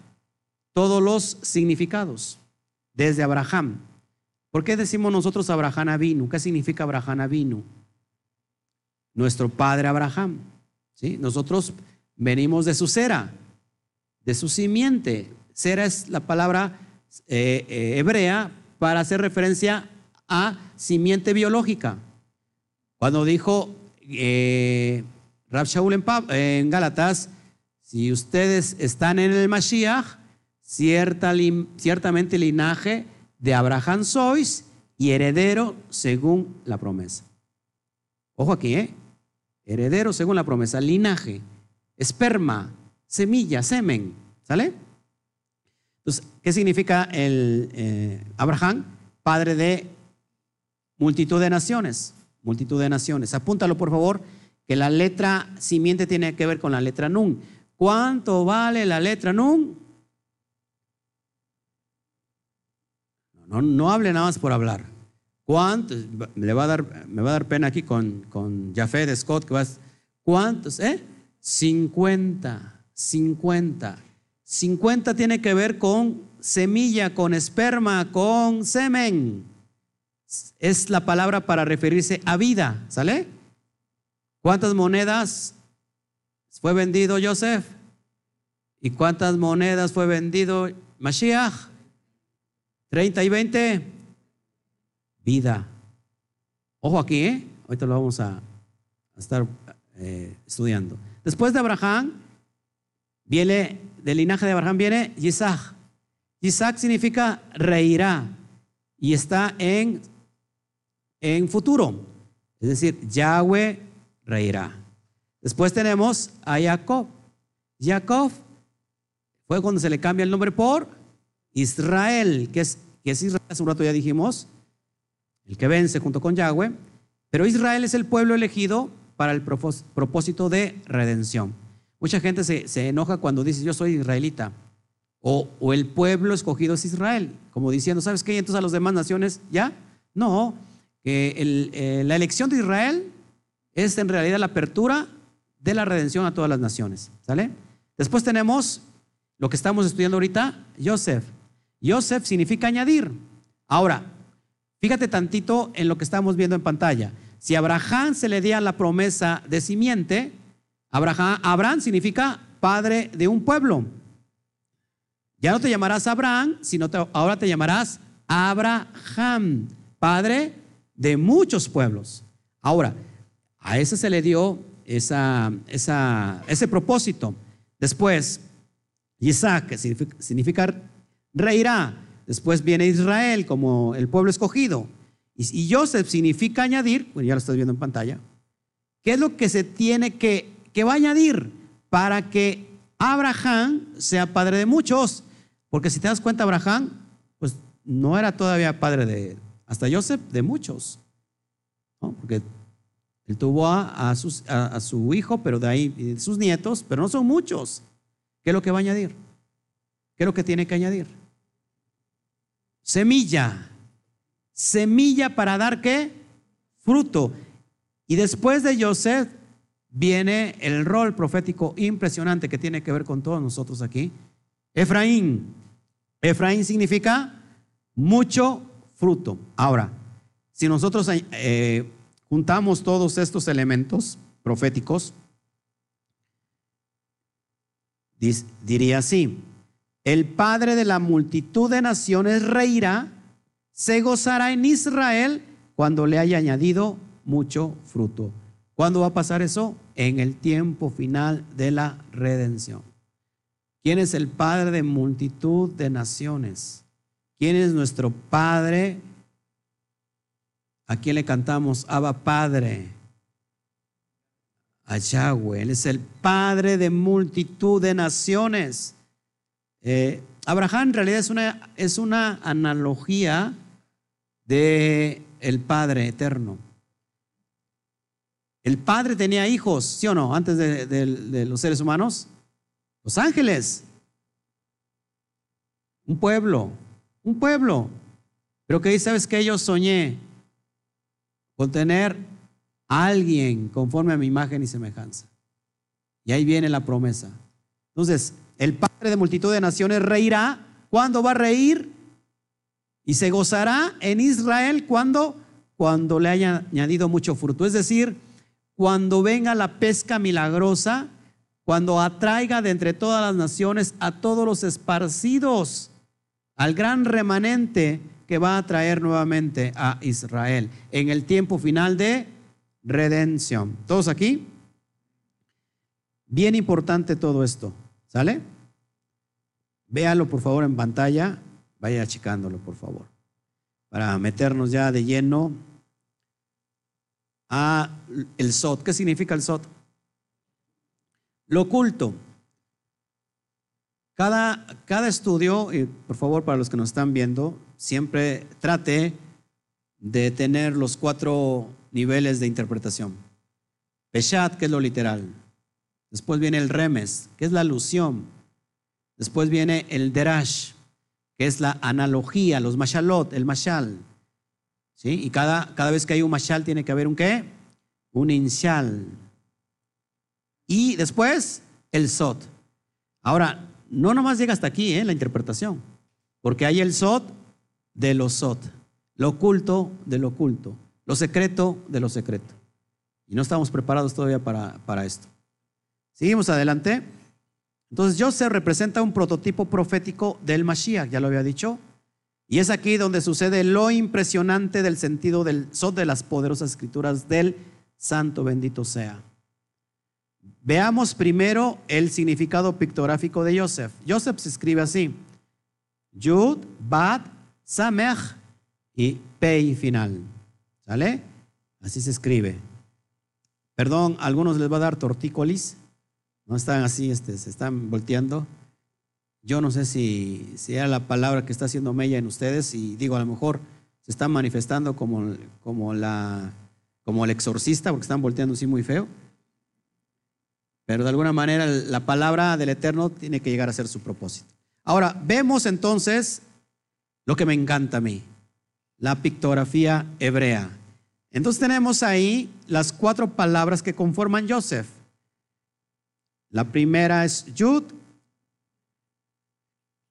Speaker 1: todos los significados desde Abraham. ¿Por qué decimos nosotros Abraham Avinu? ¿Qué significa Abraham Avinu? Nuestro padre Abraham. ¿sí? Nosotros venimos de su cera, de su simiente. Cera es la palabra eh, eh, hebrea para hacer referencia a simiente biológica. Cuando dijo eh, en, en Gálatas, si ustedes están en el Mashiach, cierta, ciertamente linaje de Abraham sois y heredero según la promesa. Ojo aquí, ¿eh? Heredero según la promesa, linaje, esperma, semilla, semen, ¿sale? Entonces, ¿qué significa el eh, Abraham? Padre de multitud de naciones, multitud de naciones. Apúntalo, por favor, que la letra simiente tiene que ver con la letra nun. ¿Cuánto vale la letra nun? No, no hable nada más por hablar. ¿Cuántos? Le va a dar, me va a dar pena aquí con, con Jafé de Scott, que vas, ¿cuántos? ¿Eh? 50, 50. 50 tiene que ver con semilla, con esperma, con semen. Es la palabra para referirse a vida, ¿sale? ¿Cuántas monedas fue vendido Joseph? ¿Y cuántas monedas fue vendido Mashiach? 30 y 20. Vida. Ojo aquí, ¿eh? Ahorita lo vamos a, estar eh, estudiando. Después de Abraham, viene, del linaje de Abraham viene Isaac. Isaac significa reirá y está en, en futuro. Es decir, Yahweh reirá. Después tenemos a Jacob. Jacob fue cuando se le cambia el nombre por Israel, que es, que es Israel, hace un rato ya dijimos, el que vence junto con Yahweh. Pero Israel es el pueblo elegido para el propósito de redención. Mucha gente se, se enoja cuando dice yo soy israelita. O, o, el pueblo escogido es Israel, como diciendo, ¿sabes qué? Entonces a las demás naciones, ¿ya? No, que eh, la elección de Israel es en realidad la apertura de la redención a todas las naciones, ¿sale? Después tenemos lo que estamos estudiando ahorita, Joseph. Joseph significa añadir. Ahora, fíjate tantito en lo que estamos viendo en pantalla. Si Abraham se le dio la promesa de simiente, Abraham, significa padre de un pueblo. Ya no te llamarás Abraham, sino ahora te llamarás Abraham, padre de muchos pueblos. Ahora, a ese se le dio ese propósito. Después, Isaac, que significa, reirá. Después viene Israel como el pueblo escogido. Y, y Joseph significa añadir, bueno, ya lo estás viendo en pantalla. ¿Qué es lo que se tiene que, que va a añadir para que Abraham sea padre de muchos? Porque si te das cuenta, Abraham, pues no era todavía padre de, hasta Joseph, de muchos. Porque él tuvo a, su hijo, pero de ahí sus nietos, pero no son muchos. ¿Qué es lo que va a añadir? ¿Qué es lo que tiene que añadir? Semilla. Semilla para dar qué? Fruto. Y después de Joseph viene el rol profético impresionante que tiene que ver con todos nosotros aquí. Efraín. Efraín significa mucho fruto. Ahora, si nosotros eh, juntamos todos estos elementos proféticos, diría así, el Padre de la multitud de naciones reirá, se gozará en Israel cuando le haya añadido mucho fruto. ¿Cuándo va a pasar eso? En el tiempo final de la redención. ¿Quién es el Padre de multitud de naciones? ¿Quién es nuestro Padre? ¿A quién le cantamos? Abba Padre. A Yahweh. Él es el Padre de multitud de naciones. Eh, Abraham en realidad es una, es una analogía de el Padre eterno. El Padre tenía hijos, ¿sí o no? Antes de los seres humanos. Los ángeles. Un pueblo. Un pueblo. Pero que ¿sabes que Yo soñé con tener a alguien conforme a mi imagen y semejanza. Y ahí viene la promesa. Entonces, el Padre de multitud de naciones reirá. ¿Cuándo va a reír? Y se gozará en Israel cuando cuando le haya añadido mucho fruto. Es decir, cuando venga la pesca milagrosa, cuando atraiga de entre todas las naciones a todos los esparcidos, al gran remanente que va a traer nuevamente a Israel en el tiempo final de redención. ¿Todos aquí? Bien importante todo esto, ¿sale? Véalo por favor en pantalla, vaya achicándolo por favor, para meternos ya de lleno a el SOT. ¿Qué significa el SOT? Lo oculto. Cada, cada estudio, y por favor para los que nos están viendo, siempre trate de tener los cuatro niveles de interpretación. Peshat, que es lo literal. Después viene el remes, que es la alusión. Después viene el derash, que es la analogía, los mashalot, el mashal. ¿Sí? Y cada, cada vez que hay un mashal tiene que haber un qué? Un inshal. Y después el sot. Ahora, no nomás llega hasta aquí ¿eh? la interpretación, porque hay el sot de los sot, lo oculto de lo oculto, lo secreto de lo secreto. Y no estamos preparados todavía para, para esto. Seguimos adelante. Entonces Joseph representa un prototipo profético del Mashiach, ya lo había dicho. Y es aquí donde sucede lo impresionante del sentido del sot de las poderosas escrituras del santo bendito sea. Veamos primero el significado pictográfico de Joseph. Joseph se escribe así: Yud, Bad, Samech y Pei final. ¿Sale? Así se escribe. Perdón, algunos les va a dar tortícolis. No están así, este, se están volteando. Yo no sé si, si era la palabra que está haciendo mella en ustedes y digo, a lo mejor se están manifestando como, como, la, como el exorcista porque están volteando así muy feo. Pero de alguna manera la palabra del Eterno tiene que llegar a ser su propósito. Ahora, vemos entonces lo que me encanta a mí, la pictografía hebrea. Entonces tenemos ahí las cuatro palabras que conforman Joseph. La primera es Yud,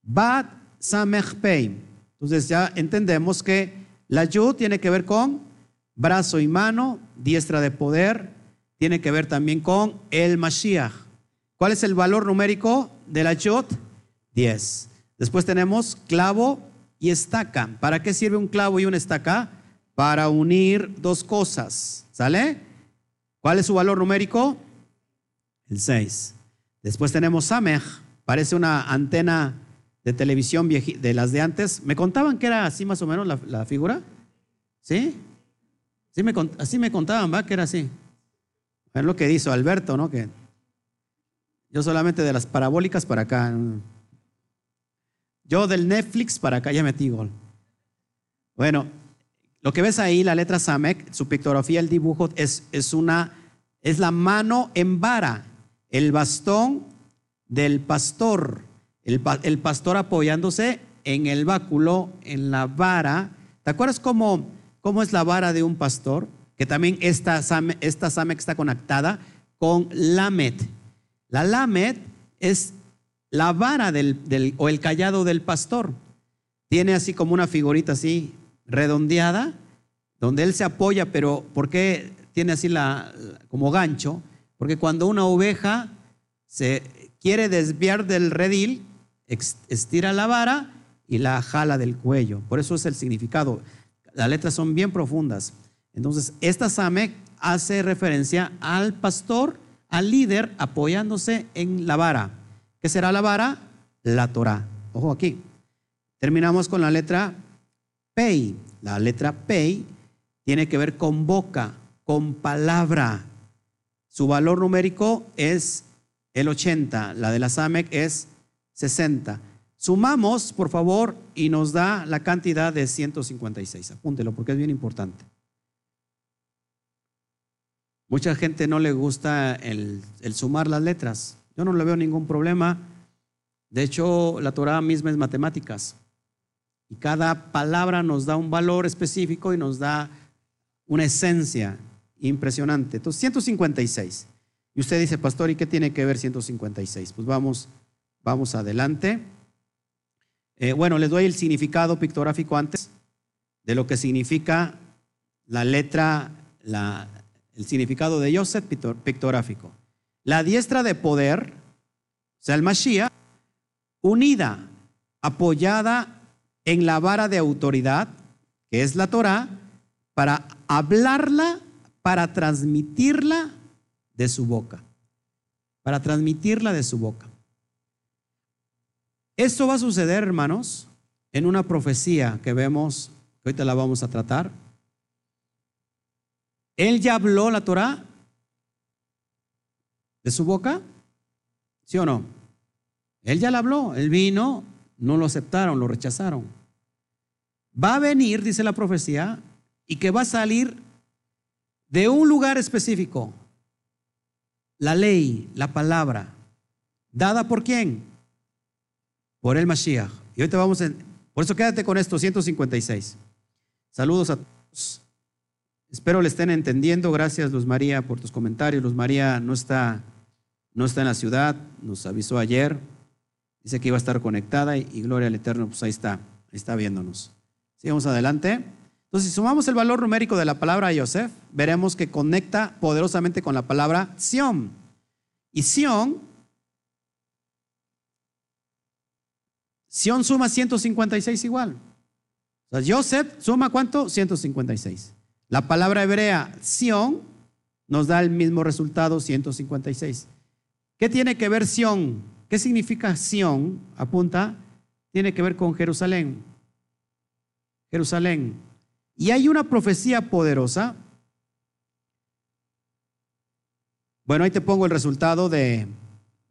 Speaker 1: Bad, Samech, Pei. Entonces ya entendemos que la Yud tiene que ver con brazo y mano, diestra de poder, tiene que ver también con el Mashiach. ¿Cuál es el valor numérico de la Yud? 10. Después tenemos clavo y estaca. ¿Para qué sirve un clavo y una estaca? Para unir dos cosas. ¿Sale? ¿Cuál es su valor numérico? El 6. Después tenemos Samech. Parece una antena de televisión de las de antes. ¿Me contaban que era así más o menos la, figura? ¿Sí? ¿Sí me, así me contaban, ¿va? Que era así. Es lo que dice Alberto, ¿no? Que yo solamente de las parabólicas para acá. Yo del Netflix para acá ya metí gol. Bueno, lo que ves ahí, la letra Samek, su pictografía, el dibujo, es, es, una, es la mano en vara, el bastón del pastor, el, el pastor apoyándose en el báculo, en la vara. ¿Te acuerdas cómo, cómo es la vara de un pastor? que también esta, esta está conectada con Lamet. La Lamet es la vara del, o el callado del pastor. Tiene así como una figurita así redondeada, donde él se apoya, pero ¿por qué tiene así la, como gancho? Porque cuando una oveja se quiere desviar del redil, estira la vara y la jala del cuello. Por eso es el significado. Las letras son bien profundas. Entonces, esta Samek hace referencia al pastor, al líder, apoyándose en la vara. ¿Qué será la vara? La Torah. Ojo aquí. Terminamos con la letra Pei. La letra Pei tiene que ver con boca, con palabra. Su valor numérico es el 80. La de la Samek es 60. Sumamos, por favor, y nos da la cantidad de 156. Apúntelo porque es bien importante. Mucha gente no le gusta el, sumar las letras. Yo no le veo ningún problema. De hecho, la Torah misma es matemáticas. Y cada palabra nos da un valor específico y nos da una esencia impresionante. Entonces, 156. Y usted dice, pastor, ¿y qué tiene que ver 156? Pues vamos, vamos adelante. Eh, bueno, les doy el significado pictográfico antes de lo que significa la letra, el significado de Yosef pictográfico. La diestra de poder, o sea, el Mashiach, unida, apoyada en la vara de autoridad, que es la Torah, para hablarla, para transmitirla de su boca. Para transmitirla de su boca. Esto va a suceder, hermanos, en una profecía que vemos, que ahorita la vamos a tratar, ¿Él ya habló la Torah de su boca? ¿Sí o no? Él ya la habló, él vino, no lo aceptaron, lo rechazaron. Va a venir, dice la profecía, y que va a salir de un lugar específico. La ley, la palabra, dada por quién? Por el Mashiach. Y hoy te vamos en, por eso quédate con esto, 156. Saludos a todos. Espero le estén entendiendo. Gracias, Luz María, por tus comentarios. Luz María no está, no está en la ciudad, nos avisó ayer. Dice que iba a estar conectada y, gloria al Eterno, pues ahí está, ahí está viéndonos. Sigamos adelante. Entonces, si sumamos el valor numérico de la palabra Yosef, veremos que conecta poderosamente con la palabra Sion. Y Sion, Sion suma 156 igual. O Yosef suma cuánto? 156. La palabra hebrea Sion nos da el mismo resultado, 156. ¿Qué tiene que ver Sion? ¿Qué significa Sion? Apunta, tiene que ver con Jerusalén. Jerusalén. Y hay una profecía poderosa. Bueno, ahí te pongo el resultado de,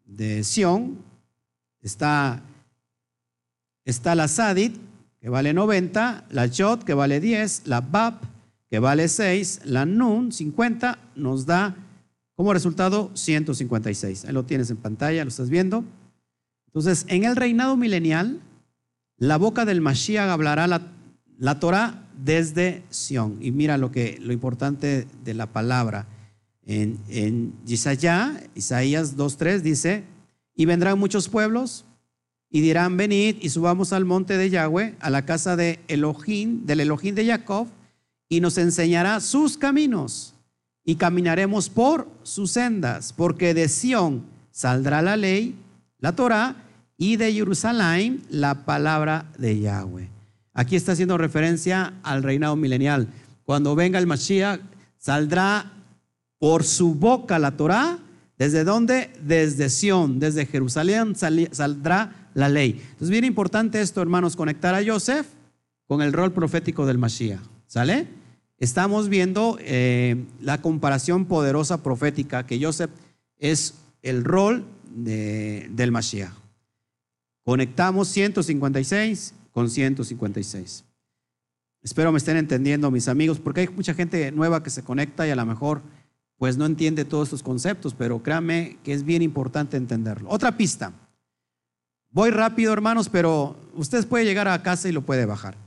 Speaker 1: de Sion. Está, está la Sadit, que vale 90, la Jot, que vale 10, la Bab, que vale 6, la Nun, 50, nos da como resultado 156. Ahí lo tienes en pantalla, lo estás viendo. Entonces, en el reinado milenial, la boca del Mashiach hablará la, la Torah desde Sión. Y mira lo, que, lo importante de la palabra. En, en Isaías, Isaías 2.3 dice, y vendrán muchos pueblos y dirán, venid y subamos al monte de Yahweh, a la casa de Elohim, del Elohim de Jacob, y nos enseñará sus caminos y caminaremos por sus sendas, porque de Sión saldrá la ley, la Torah, y de Jerusalén la palabra de Yahweh. Aquí está haciendo referencia al reinado milenial. Cuando venga el Mashiach, saldrá por su boca la Torah. ¿Desde dónde? Desde Sión, desde Jerusalén saldrá la ley. Entonces, bien importante esto, hermanos, conectar a Joseph con el rol profético del Mashiach. ¿Sale? Estamos viendo eh, la comparación poderosa profética que Joseph es el rol del Mashiach. Conectamos 156 con 156. Espero me estén entendiendo, mis amigos, porque hay mucha gente nueva que se conecta y a lo mejor pues no entiende todos estos conceptos, pero créanme que es bien importante entenderlo. Otra pista. Voy rápido, hermanos, pero ustedes pueden llegar a casa y lo puede bajar.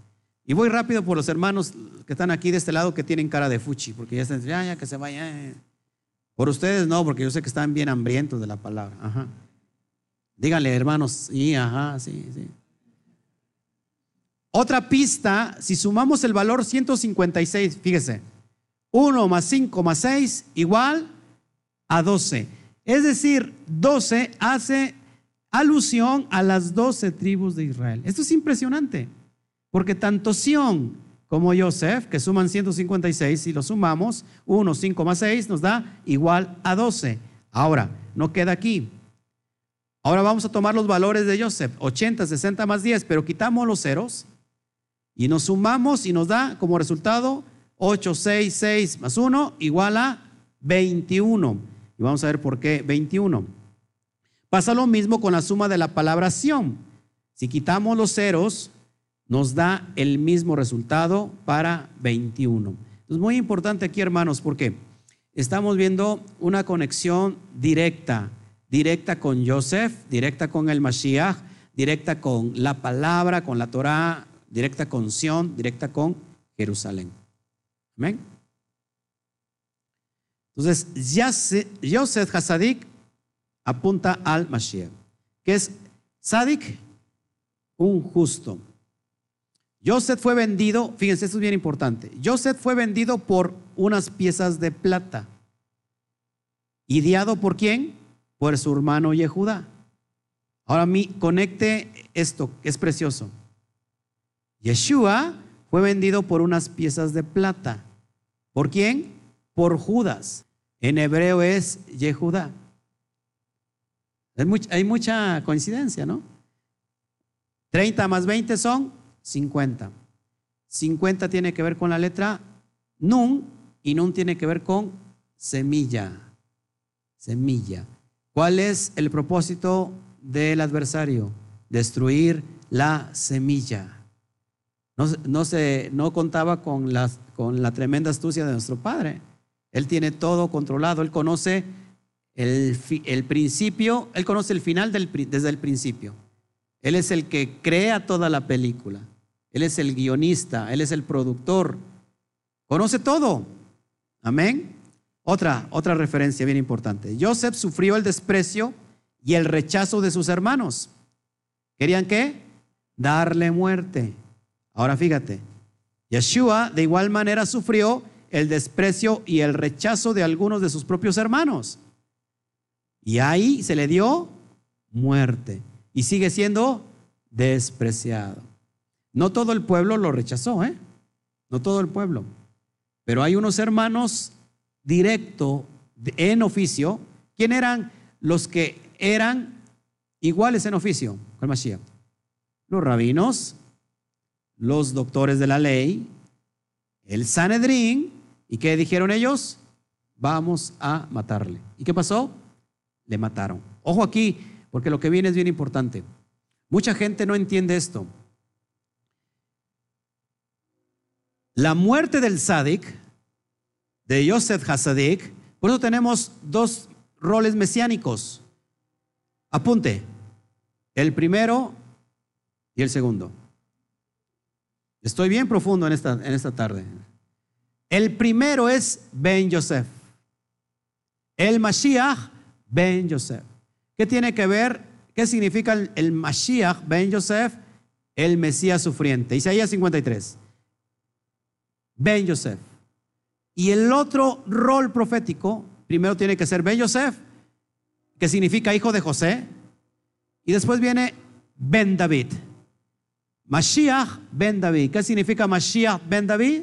Speaker 1: Y voy rápido por los hermanos que están aquí de este lado que tienen cara de fuchi, porque ya están, ya, ya, que se vaya. Por ustedes no, porque yo sé que están bien hambrientos de la palabra. Ajá. Díganle, hermanos, sí, ajá, sí, sí. Otra pista, si sumamos el valor 156, fíjese, 1 más 5 más 6 igual a 12. Es decir, 12 hace alusión a las 12 tribus de Israel. Esto es impresionante. Porque tanto Sión como Joseph, que suman 156, si lo sumamos, 1, 5 más 6 nos da igual a 12. Ahora, no queda aquí. Ahora vamos a tomar los valores de Joseph, 80, 60 más 10, pero quitamos los ceros y nos sumamos y nos da como resultado 8, 6, 6 más 1 igual a 21. Y vamos a ver por qué 21. Pasa lo mismo con la suma de la palabra Sión. Si quitamos los ceros, nos da el mismo resultado para 21. Es muy importante aquí, hermanos, porque estamos viendo una conexión directa, directa con Joseph, directa con el Mashiach, directa con la palabra, con la Torah, directa con Sion, directa con Jerusalén. Amén. Entonces, Joseph Hasadik apunta al Mashiach, que es Sadik, un justo. Joseph fue vendido, fíjense, esto es bien importante. Joseph fue vendido por unas piezas de plata. ¿Ideado por quién? Por su hermano Yehudá. Ahora mí, conecte esto, es precioso. Yeshua fue vendido por unas piezas de plata. ¿Por quién? Por Judas. En hebreo es Yehudá. Hay mucha coincidencia, ¿no? 30 más 20 son 50. 50 tiene que ver con la letra Nun y Nun tiene que ver con semilla. Semilla. ¿Cuál es el propósito del adversario? Destruir la semilla. No, no, se, no contaba con, con la tremenda astucia de nuestro Padre. Él tiene todo controlado, Él conoce el, el principio, Él conoce el final desde el principio. Él es el que crea toda la película. Él es el guionista, Él es el productor. Conoce todo. Amén. Otra, otra referencia bien importante. Joseph sufrió el desprecio y el rechazo de sus hermanos. ¿Querían qué? Darle muerte. Ahora fíjate, Yeshua de igual manera sufrió el desprecio y el rechazo de algunos de sus propios hermanos. Y ahí se le dio muerte. Y sigue siendo despreciado. No todo el pueblo lo rechazó, ¿eh? No todo el pueblo. Pero hay unos hermanos directo en oficio. ¿Quién eran los que eran iguales en oficio con Mashiach? Los rabinos, los doctores de la ley, el Sanedrín. ¿Y qué dijeron ellos? Vamos a matarle. ¿Y qué pasó? Le mataron. Ojo aquí, porque lo que viene es bien importante. Mucha gente no entiende esto. La muerte del Sadik, de Yosef Hasadik, por eso tenemos dos roles mesiánicos. Apunte, el primero y el segundo. Estoy bien profundo en esta, en esta tarde. El primero es Ben Yosef. El Mashiach, Ben Yosef. ¿Qué tiene que ver? ¿Qué significa el, el Mashiach, Ben Yosef? El Mesías sufriente. Isaías 53. Ben Yosef. Y el otro rol profético, primero tiene que ser Ben Yosef, que significa hijo de José. Y después viene Ben David. Mashiach ben David. ¿Qué significa Mashiach ben David?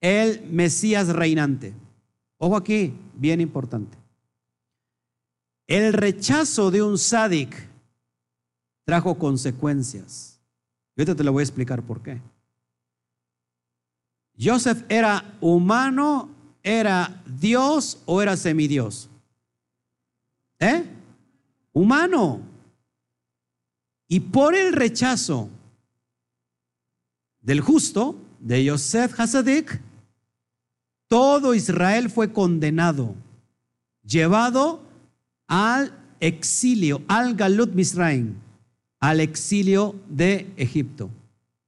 Speaker 1: El Mesías reinante. Ojo aquí, bien importante. El rechazo de un sádic trajo consecuencias. Y ahorita te lo voy a explicar por qué. Joseph era humano, era Dios o era semidios. ¿Eh? Humano. Y por el rechazo del justo, de Yosef Hasadik, todo Israel fue condenado, llevado al exilio, al Galut Misraim, al exilio de Egipto,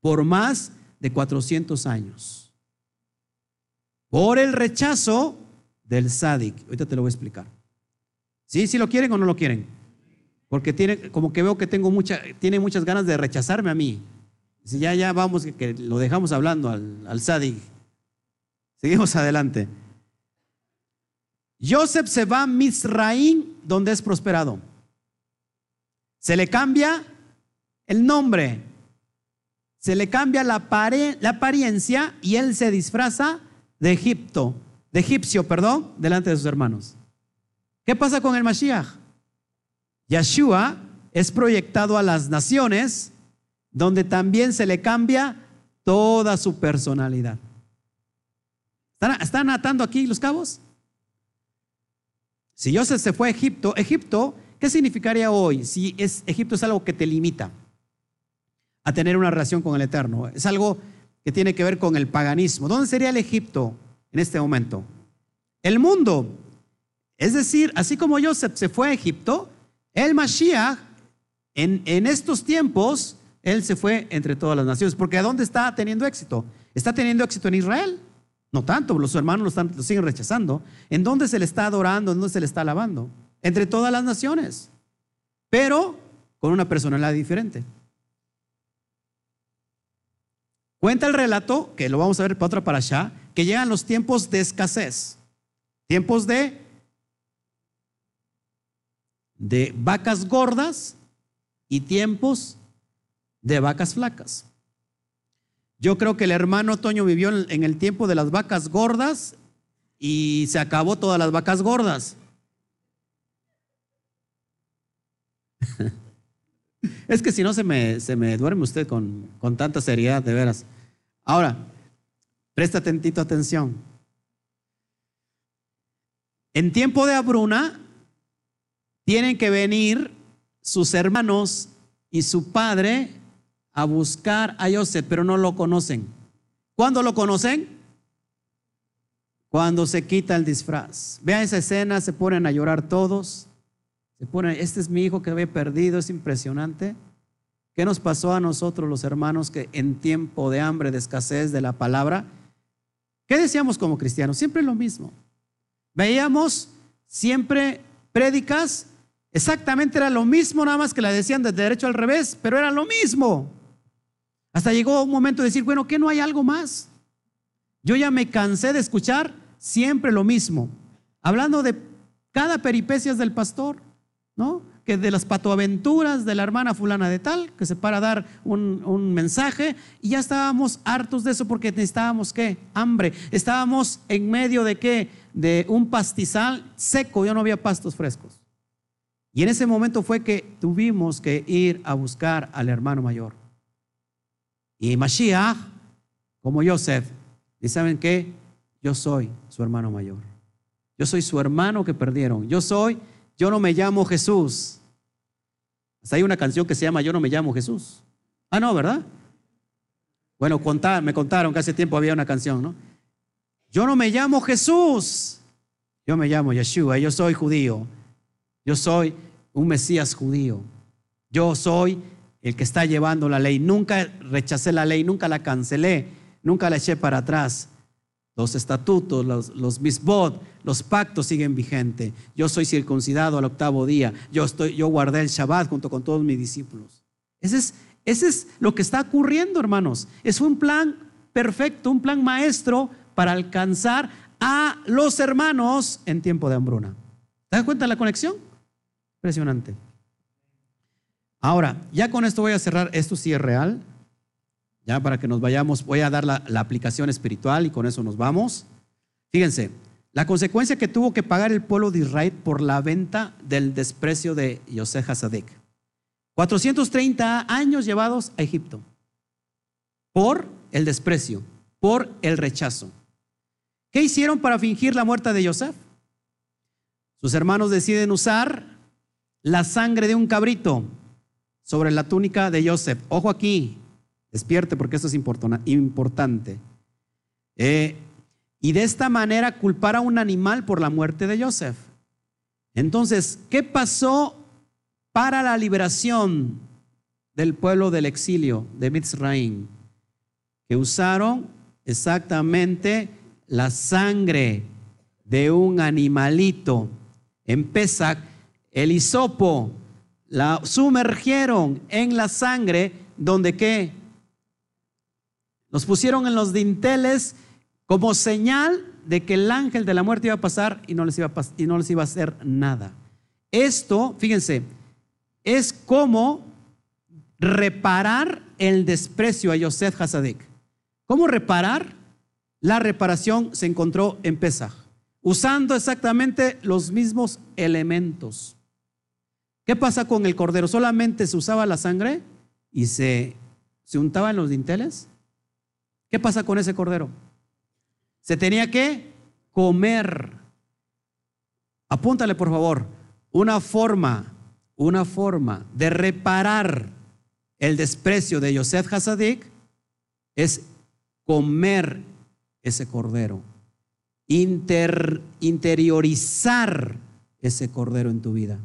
Speaker 1: por más de 400 años. Por el rechazo del Sadik. Ahorita te lo voy a explicar. ¿Sí? ¿Sí lo quieren o no lo quieren? Porque tiene, como que veo que tengo mucha, muchas ganas de rechazarme a mí. Si ya, ya vamos, que, lo dejamos hablando al, al. Seguimos adelante. Joseph se va a Misraín, donde es prosperado. Se le cambia el nombre, se le cambia la, la apariencia y él se disfraza de Egipto, de egipcio, perdón, delante de sus hermanos. ¿Qué pasa con el Mashiach? Yeshua es proyectado a las naciones donde también se le cambia toda su personalidad. ¿Están, atando aquí los cabos? Si Joseph se fue a Egipto, Egipto, ¿qué significaría hoy? Si es, Egipto es algo que te limita a tener una relación con el Eterno, es algo que tiene que ver con el paganismo. ¿Dónde sería el Egipto en este momento? El mundo. Es decir, así como Joseph se fue a Egipto, el Mashiach en, en estos tiempos él se fue entre todas las naciones. Porque ¿a dónde está teniendo éxito? ¿Está teniendo éxito en Israel? No tanto, los hermanos lo, siguen rechazando. ¿En dónde se le está adorando? ¿En dónde se le está alabando? Entre todas las naciones. Pero con una personalidad diferente. Cuenta el relato, que lo vamos a ver para otra para allá, que llegan los tiempos de escasez. Tiempos de, de vacas gordas y tiempos de vacas flacas. Yo creo que el hermano Toño vivió en el tiempo de las vacas gordas y se acabó todas las vacas gordas. es que si no se me, se me duerme usted con, con tanta seriedad, de veras. Ahora, presta tantito atención. En tiempo de abruna, tienen que venir sus hermanos y su padre a buscar a Joseph, pero no lo conocen. ¿Cuándo lo conocen? cuando se quita el disfraz. Vean esa escena, se ponen a llorar todos. Se ponen, este es mi hijo que había perdido, es impresionante. ¿Qué nos pasó a nosotros los hermanos que en tiempo de hambre, de escasez de la palabra, ¿qué decíamos como cristianos? Siempre lo mismo. Veíamos siempre prédicas, exactamente era lo mismo, nada más que la decían de derecho al revés, pero era lo mismo. Hasta llegó un momento de decir, bueno, ¿qué no hay algo más? Yo ya me cansé de escuchar siempre lo mismo, hablando de cada peripecias del pastor, ¿no? que de las patoaventuras de la hermana fulana de tal, que se para a dar un, mensaje, y ya estábamos hartos de eso porque necesitábamos qué? Hambre. Estábamos en medio de qué? De un pastizal seco, ya no había pastos frescos. Y en ese momento fue que tuvimos que ir a buscar al hermano mayor. Y Mashiach, como Joseph, ¿y saben qué? Yo soy su hermano mayor. Yo soy su hermano que perdieron. Yo soy yo no me llamo Jesús. hay una canción que se llama Yo no me llamo Jesús. Ah, no, ¿verdad? Bueno, me contaron que hace tiempo había una canción, ¿no? Yo no me llamo Jesús. Yo me llamo Yeshua. Yo soy judío. Yo soy un Mesías judío. Yo soy el que está llevando la ley. Nunca rechacé la ley, nunca la cancelé, nunca la eché para atrás. Los estatutos, los, los los pactos siguen vigentes. Yo soy circuncidado al octavo día. Yo, estoy, yo guardé el Shabbat junto con todos mis discípulos. Ese es, ese es lo que está ocurriendo, hermanos. Es un plan perfecto, un plan maestro para alcanzar a los hermanos en tiempo de hambruna. ¿Te das cuenta de la conexión? Impresionante. Ahora, ya con esto voy a cerrar. Esto sí es real. Ya para que nos vayamos, voy a dar la, aplicación espiritual y con eso nos vamos. Fíjense, la consecuencia que tuvo que pagar el pueblo de Israel por la venta del desprecio de Yosef Hasadik. 430 años llevados a Egipto por el desprecio, por el rechazo. ¿Qué hicieron para fingir la muerte de Yosef? Sus hermanos deciden usar la sangre de un cabrito sobre la túnica de Yosef. Ojo aquí, Despierte porque esto es importante. Eh, y de esta manera culpar a un animal por la muerte de Joseph. Entonces, ¿qué pasó para la liberación del pueblo del exilio de Mitzrayim? Que usaron exactamente la sangre de un animalito. En Pesach, el hisopo, la sumergieron en la sangre donde qué? Nos pusieron en los dinteles como señal de que el ángel de la muerte iba a pasar y no les iba a, y no les iba a hacer nada. Esto, fíjense, es como reparar el desprecio a Yosef Hasadik. ¿Cómo reparar? La reparación se encontró en Pesach, usando exactamente los mismos elementos. ¿Qué pasa con el cordero? ¿Solamente se usaba la sangre y se, se untaba en los dinteles? ¿Qué pasa con ese cordero? Se tenía que comer. Apúntale, por favor, una forma, una forma de reparar el desprecio de Yosef Hasadik es comer ese cordero, interiorizar ese cordero en tu vida,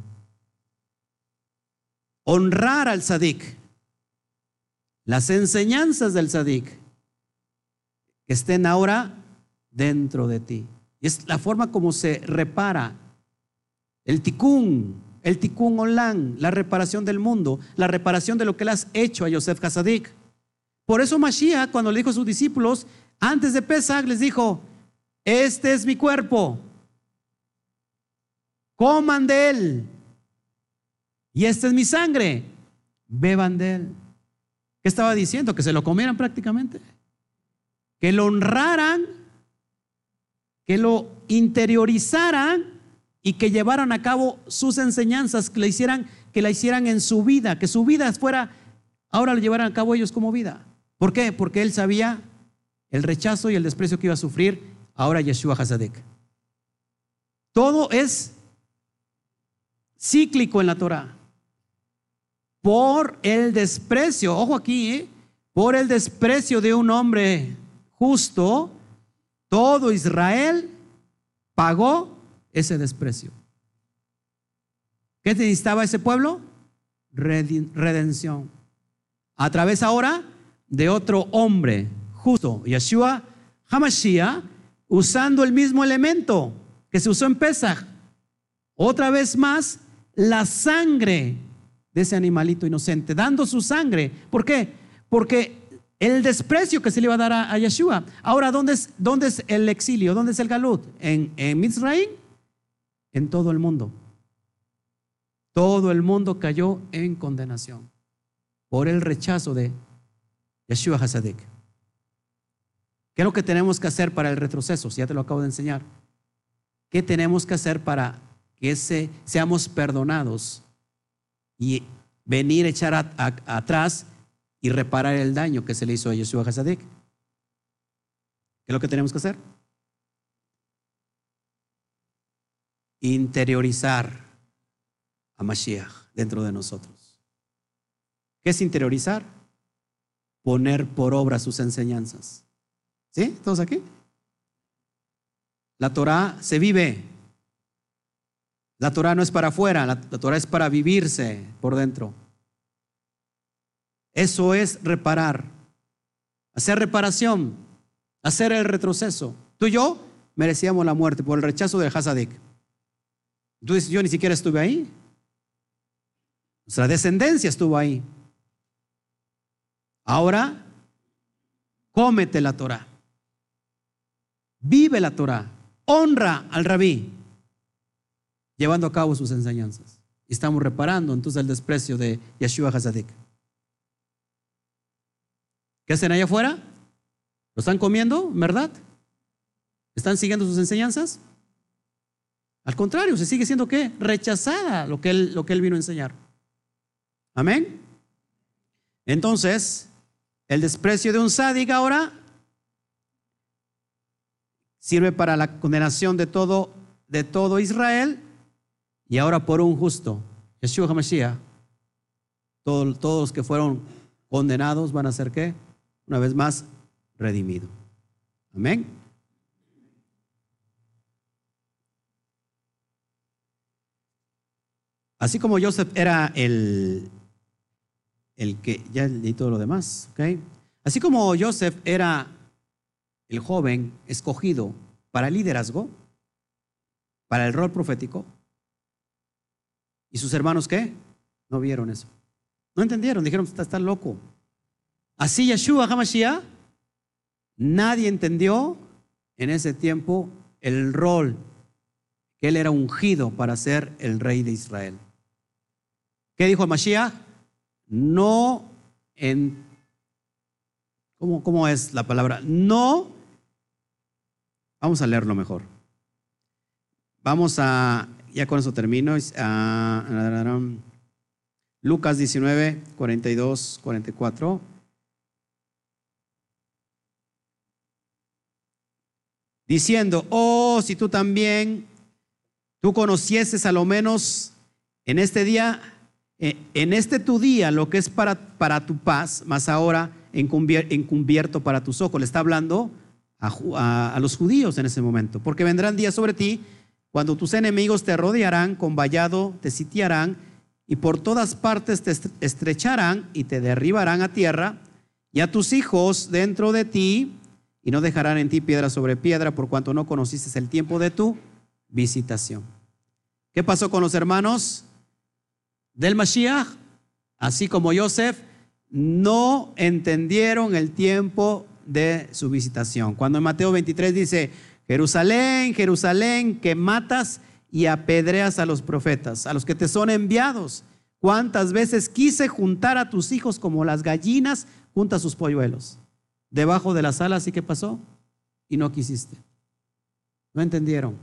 Speaker 1: honrar al Sadik, las enseñanzas del Sadik que estén ahora dentro de ti. Y es la forma como se repara el tikkun, el tikkun olam, la reparación del mundo, la reparación de lo que le has hecho a Yosef Hasadik. Por eso Mashiach, cuando le dijo a sus discípulos, antes de Pesach, les dijo, este es mi cuerpo, coman de él, y esta es mi sangre, beban de él. ¿Qué estaba diciendo? Que se lo comieran prácticamente que lo honraran, que lo interiorizaran y que llevaran a cabo sus enseñanzas, que la hicieran, que la hicieran en su vida, que su vida fuera, ahora lo llevaran a cabo ellos como vida. ¿Por qué? Porque él sabía el rechazo y el desprecio que iba a sufrir ahora Yeshua Hazadek. Todo es cíclico en la Torah. Por el desprecio, ojo aquí, ¿eh? por el desprecio de un hombre justo, todo Israel pagó ese desprecio. ¿Qué necesitaba ese pueblo? Redención. A través ahora de otro hombre justo, Yeshua Hamashiach, usando el mismo elemento que se usó en Pesach. Otra vez más, la sangre de ese animalito inocente, dando su sangre. ¿Por qué? Porque el desprecio que se le iba a dar a, Yeshua. Ahora, ¿dónde es, ¿dónde es, el exilio? ¿Dónde es el galut? ¿En, en? En todo el mundo. Todo el mundo cayó en condenación por el rechazo de Yeshua Hasadik. ¿Qué es lo que tenemos que hacer para el retroceso? Si ya te lo acabo de enseñar. ¿Qué tenemos que hacer para que seamos perdonados y venir a echar atrás y reparar el daño que se le hizo a Yeshua Hasadik? ¿Qué es lo que tenemos que hacer? Interiorizar a Mashiach dentro de nosotros. ¿Qué es interiorizar? Poner por obra sus enseñanzas. ¿Sí? ¿Todos aquí? La Torah se vive. La Torah no es para afuera, la, la Torah es para vivirse por dentro. Eso es reparar, hacer reparación, hacer el retroceso. Tú y yo merecíamos la muerte por el rechazo del Hasadik. Tú dices, yo ni siquiera estuve ahí. Nuestra descendencia estuvo ahí. Ahora, cómete la Torah. Vive la Torah. Honra al rabí, llevando a cabo sus enseñanzas. Y estamos reparando entonces el desprecio de Yeshua Hasadik. ¿Qué hacen allá afuera? ¿Lo están comiendo, verdad? ¿Están siguiendo sus enseñanzas? Al contrario, se sigue siendo qué? Rechazada lo que él, lo que él vino a enseñar. Amén. Entonces, el desprecio de un sádic ahora sirve para la condenación de todo, de todo Israel y ahora por un justo, Yeshua HaMashiach, todos, todos los que fueron condenados van a ser qué? una vez más, redimido. Amén. Así como Joseph era el, el que, ya leí todo lo demás, ¿ok? Así como Joseph era el joven escogido para el liderazgo, para el rol profético, ¿y sus hermanos qué? No vieron eso. No entendieron, dijeron, está, loco. Así Yeshua HaMashiach, nadie entendió en ese tiempo el rol que él era ungido para ser el rey de Israel. ¿Qué dijo Mashiach? No en... ¿Cómo, ¿Cómo es la palabra? No... Vamos a leerlo mejor. Vamos a... Ya con eso termino. Lucas 19, 42, 44. diciendo, oh, si tú también, tú conocieses a lo menos en este día, eh, en este tu día, lo que es para, para tu paz, más ahora encubierto para tus ojos. Le está hablando a, a los judíos en ese momento, porque vendrán días sobre ti cuando tus enemigos te rodearán con vallado, te sitiarán y por todas partes te estrecharán y te derribarán a tierra, y a tus hijos dentro de ti y no dejarán en ti piedra sobre piedra por cuanto no conociste el tiempo de tu visitación. ¿Qué pasó con los hermanos del Mashiach? Así como Joseph, no entendieron el tiempo de su visitación. Cuando en Mateo 23 dice, Jerusalén, Jerusalén, que matas y apedreas a los profetas, a los que te son enviados. ¿Cuántas veces quise juntar a tus hijos como las gallinas junta sus polluelos? debajo de las alas y qué pasó? Y no quisiste. No entendieron.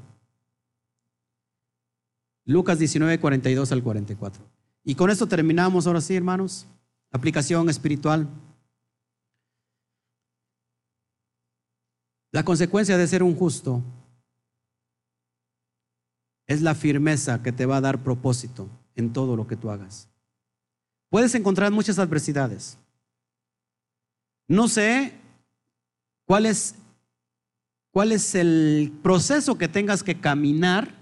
Speaker 1: Lucas 19, 42 al 44. Y con esto terminamos ahora sí, hermanos. Aplicación espiritual. La consecuencia de ser un justo es la firmeza que te va a dar propósito en todo lo que tú hagas. Puedes encontrar muchas adversidades. No sé cuál es, cuál es el proceso que tengas que caminar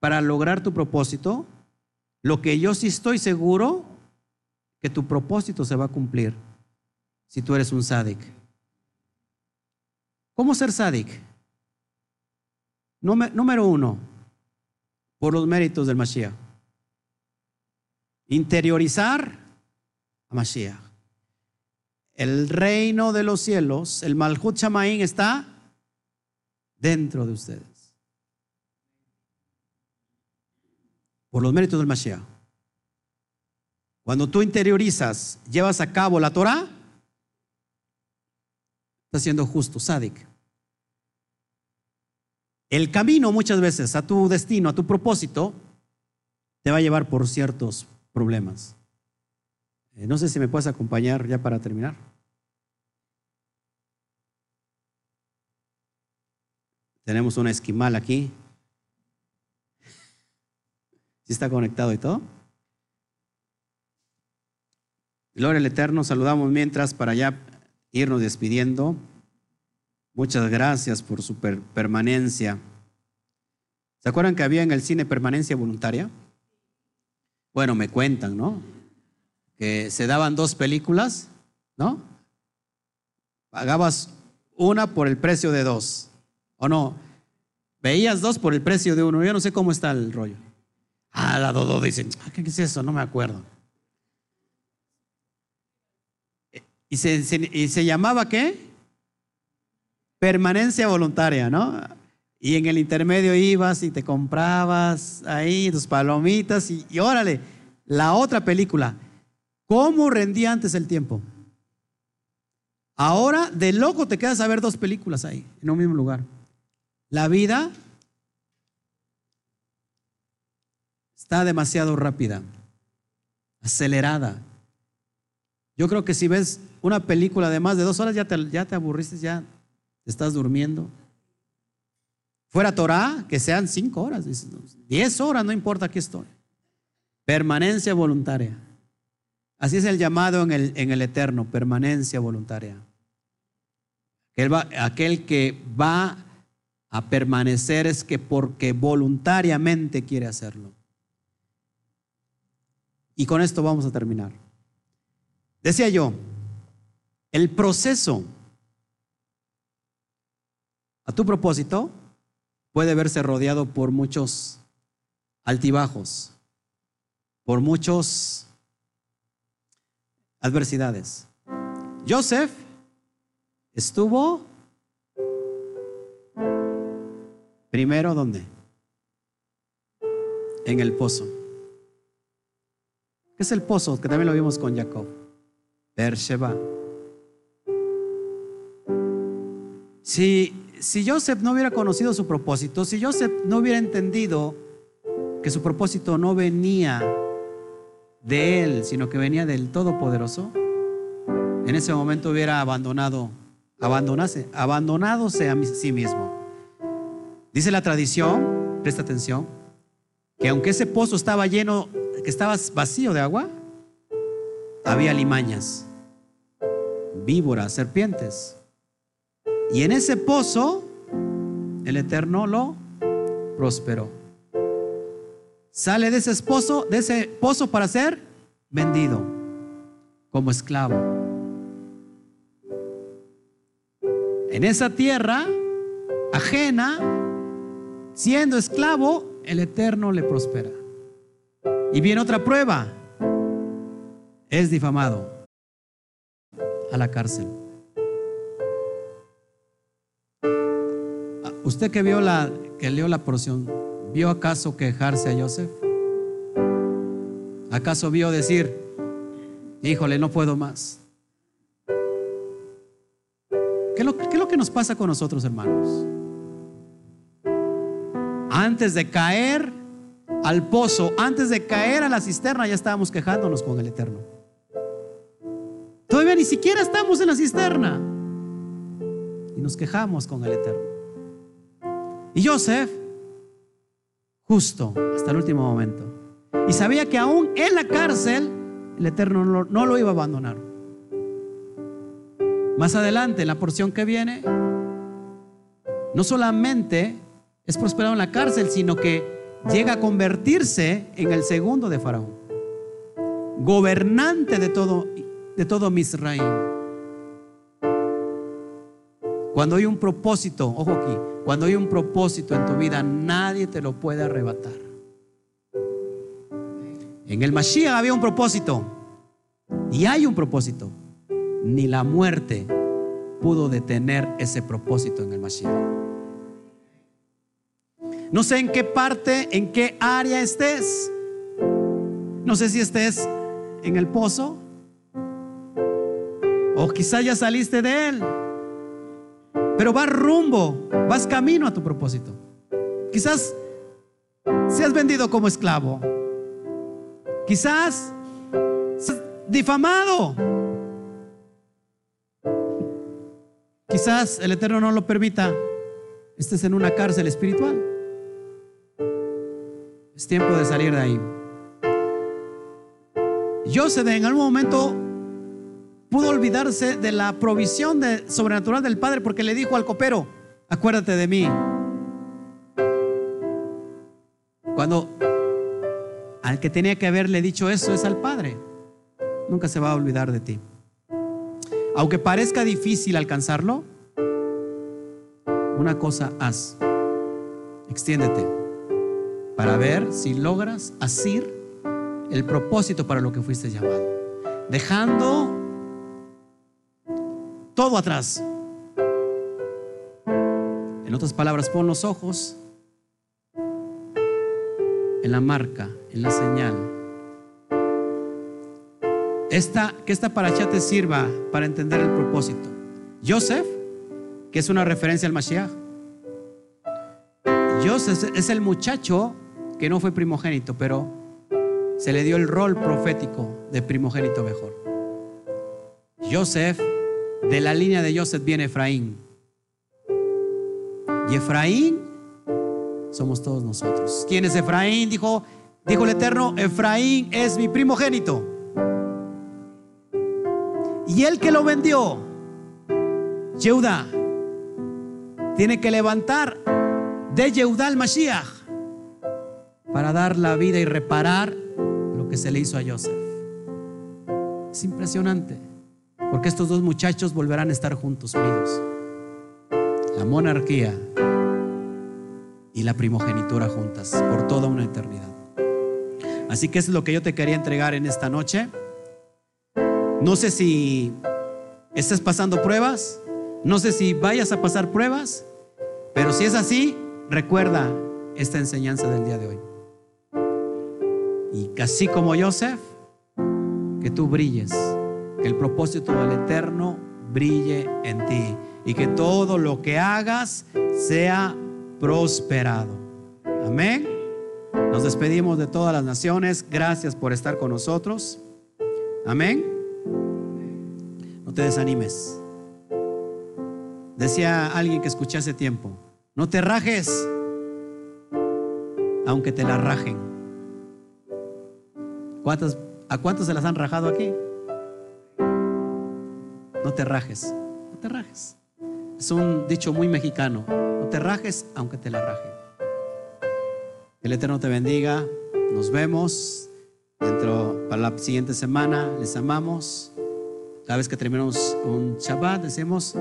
Speaker 1: para lograr tu propósito, lo que yo sí estoy seguro que tu propósito se va a cumplir si tú eres un sádic. ¿Cómo ser sádic? Número uno, por los méritos del Mashiach. Interiorizar a Mashiach. El reino de los cielos, el Malhut Shamaín está dentro de ustedes. Por los méritos del Mashiach. Cuando tú interiorizas, llevas a cabo la Torah, estás siendo justo, sádic. El camino muchas veces a tu destino, a tu propósito, te va a llevar por ciertos problemas. Eh, no sé si me puedes acompañar ya para terminar. Tenemos una esquimal aquí. ¿Sí está conectado y todo? Gloria al Eterno, saludamos mientras para ya irnos despidiendo. Muchas gracias por su permanencia. ¿Se acuerdan que había en el cine permanencia voluntaria? Bueno, me cuentan, ¿no? Que se daban dos películas, ¿no? Pagabas una por el precio de dos, ¿o no? Veías dos por el precio de uno. Yo no sé cómo está el rollo. Ah, la Dodo dicen, ah, ¿qué es eso? No me acuerdo. ¿Y se, y se llamaba qué? Permanencia voluntaria, ¿no? Y en el intermedio ibas y te comprabas ahí tus palomitas y, órale, la otra película. ¿Cómo rendía antes el tiempo? Ahora de loco te quedas a ver dos películas ahí, en un mismo lugar. La vida está demasiado rápida, acelerada. Yo creo que si ves una película de más de dos horas ya te, ya te aburriste, ya estás durmiendo. Fuera Torah, que sean cinco horas, diez horas, no importa, aquí estoy. Permanencia voluntaria. Así es el llamado en el, en el eterno, permanencia voluntaria. Aquel, va, aquel que va a permanecer es que porque voluntariamente quiere hacerlo. Y con esto vamos a terminar. Decía yo, el proceso a tu propósito puede verse rodeado por muchos altibajos, por muchas adversidades. Joseph estuvo primero ¿dónde? En el pozo. ¿Qué es el pozo? Que también lo vimos con Jacob. Beersheba. Si, si Joseph no hubiera conocido su propósito, si Joseph no hubiera entendido que su propósito no venía de él, sino que venía del Todopoderoso, en ese momento hubiera abandonado, abandonase, abandonadose a sí mismo. Dice la tradición, presta atención, que aunque ese pozo estaba lleno, que estaba vacío de agua, había limañas, víboras, serpientes. Y en ese pozo, el Eterno lo prosperó. Sale de ese pozo, de ese pozo para ser vendido como esclavo. En esa tierra ajena, siendo esclavo, el Eterno le prospera. Y viene otra prueba. Es difamado a la cárcel. Usted que vio la que leyó la porción, ¿vio acaso quejarse a Joseph? ¿Acaso vio decir, híjole, no puedo más? ¿Qué lo, ¿Qué es lo que nos pasa con nosotros, hermanos? Antes de caer al pozo, antes de caer a la cisterna, ya estábamos quejándonos con el Eterno. Todavía ni siquiera estamos en la cisterna. Y nos quejamos con el Eterno. Y Joseph, justo hasta el último momento. Y sabía que aún en la cárcel, el Eterno no, lo iba a abandonar. Más adelante, en la porción que viene, no solamente es prosperado en la cárcel, sino que llega a convertirse en el segundo de Faraón, gobernante de todo, de todo. Cuando hay un propósito, ojo aquí, cuando hay un propósito en tu vida, nadie te lo puede arrebatar. En el Mashiach había un propósito y hay un propósito. Ni la muerte pudo detener ese propósito en el Mashiach. No sé en qué parte, en qué área estés. No sé si estés en el pozo o quizá ya saliste de él. Pero vas rumbo, vas camino a tu propósito. Quizás seas vendido como esclavo. Quizás seas difamado. Quizás el Eterno no lo permita. Estés en una cárcel espiritual. Es tiempo de salir de ahí. Joseph en algún momento pudo olvidarse de la provisión sobrenatural del Padre porque le dijo al copero, acuérdate de mí. Cuando al que tenía que haberle dicho eso es al Padre, nunca se va a olvidar de ti. Aunque parezca difícil alcanzarlo, una cosa haz, extiéndete para ver si logras asir el propósito para lo que fuiste llamado. Dejando todo atrás. En otras palabras, pon los ojos en la marca, en la señal. Esta, que esta paracha te sirva para entender el propósito. Joseph, que es una referencia al Mashiach. Joseph es el muchacho que no fue primogénito, pero se le dio el rol profético de primogénito mejor. Joseph, de la línea de Joseph viene Efraín. Y Efraín somos todos nosotros. ¿Quién es Efraín? Dijo, dijo el Eterno, Efraín es mi primogénito. Y el que lo vendió, Yehuda, tiene que levantar de Yehuda al Mashiach para dar la vida y reparar lo que se le hizo a Joseph. Es impresionante, porque estos dos muchachos volverán a estar juntos, unidos. La monarquía y la primogenitura juntas por toda una eternidad. Así que eso es lo que yo te quería entregar en esta noche. No sé si estás pasando pruebas, no sé si vayas a pasar pruebas, pero si es así, recuerda esta enseñanza del día de hoy. Y así como Joseph, que tú brilles, que el propósito del Eterno brille en ti y que todo lo que hagas sea prosperado. Amén. Nos despedimos de todas las naciones. Gracias por estar con nosotros. Amén. No te desanimes. Decía alguien que escuché hace tiempo, no te rajes, aunque te la rajen. ¿A cuántos se las han rajado aquí? No te rajes, no te rajes. Es un dicho muy mexicano. No te rajes aunque te la rajen. El Eterno te bendiga. Nos vemos dentro para la siguiente semana. Les amamos. Cada vez que terminamos un Shabbat, decimos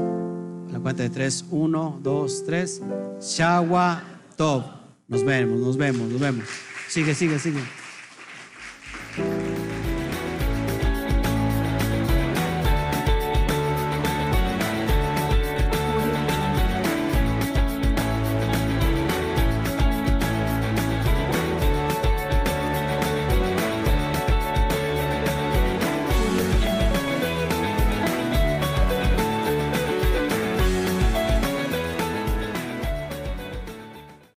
Speaker 1: la cuenta de tres, uno, dos, tres. Shawa Tov. Nos vemos, nos vemos, nos vemos. Sigue, sigue, sigue.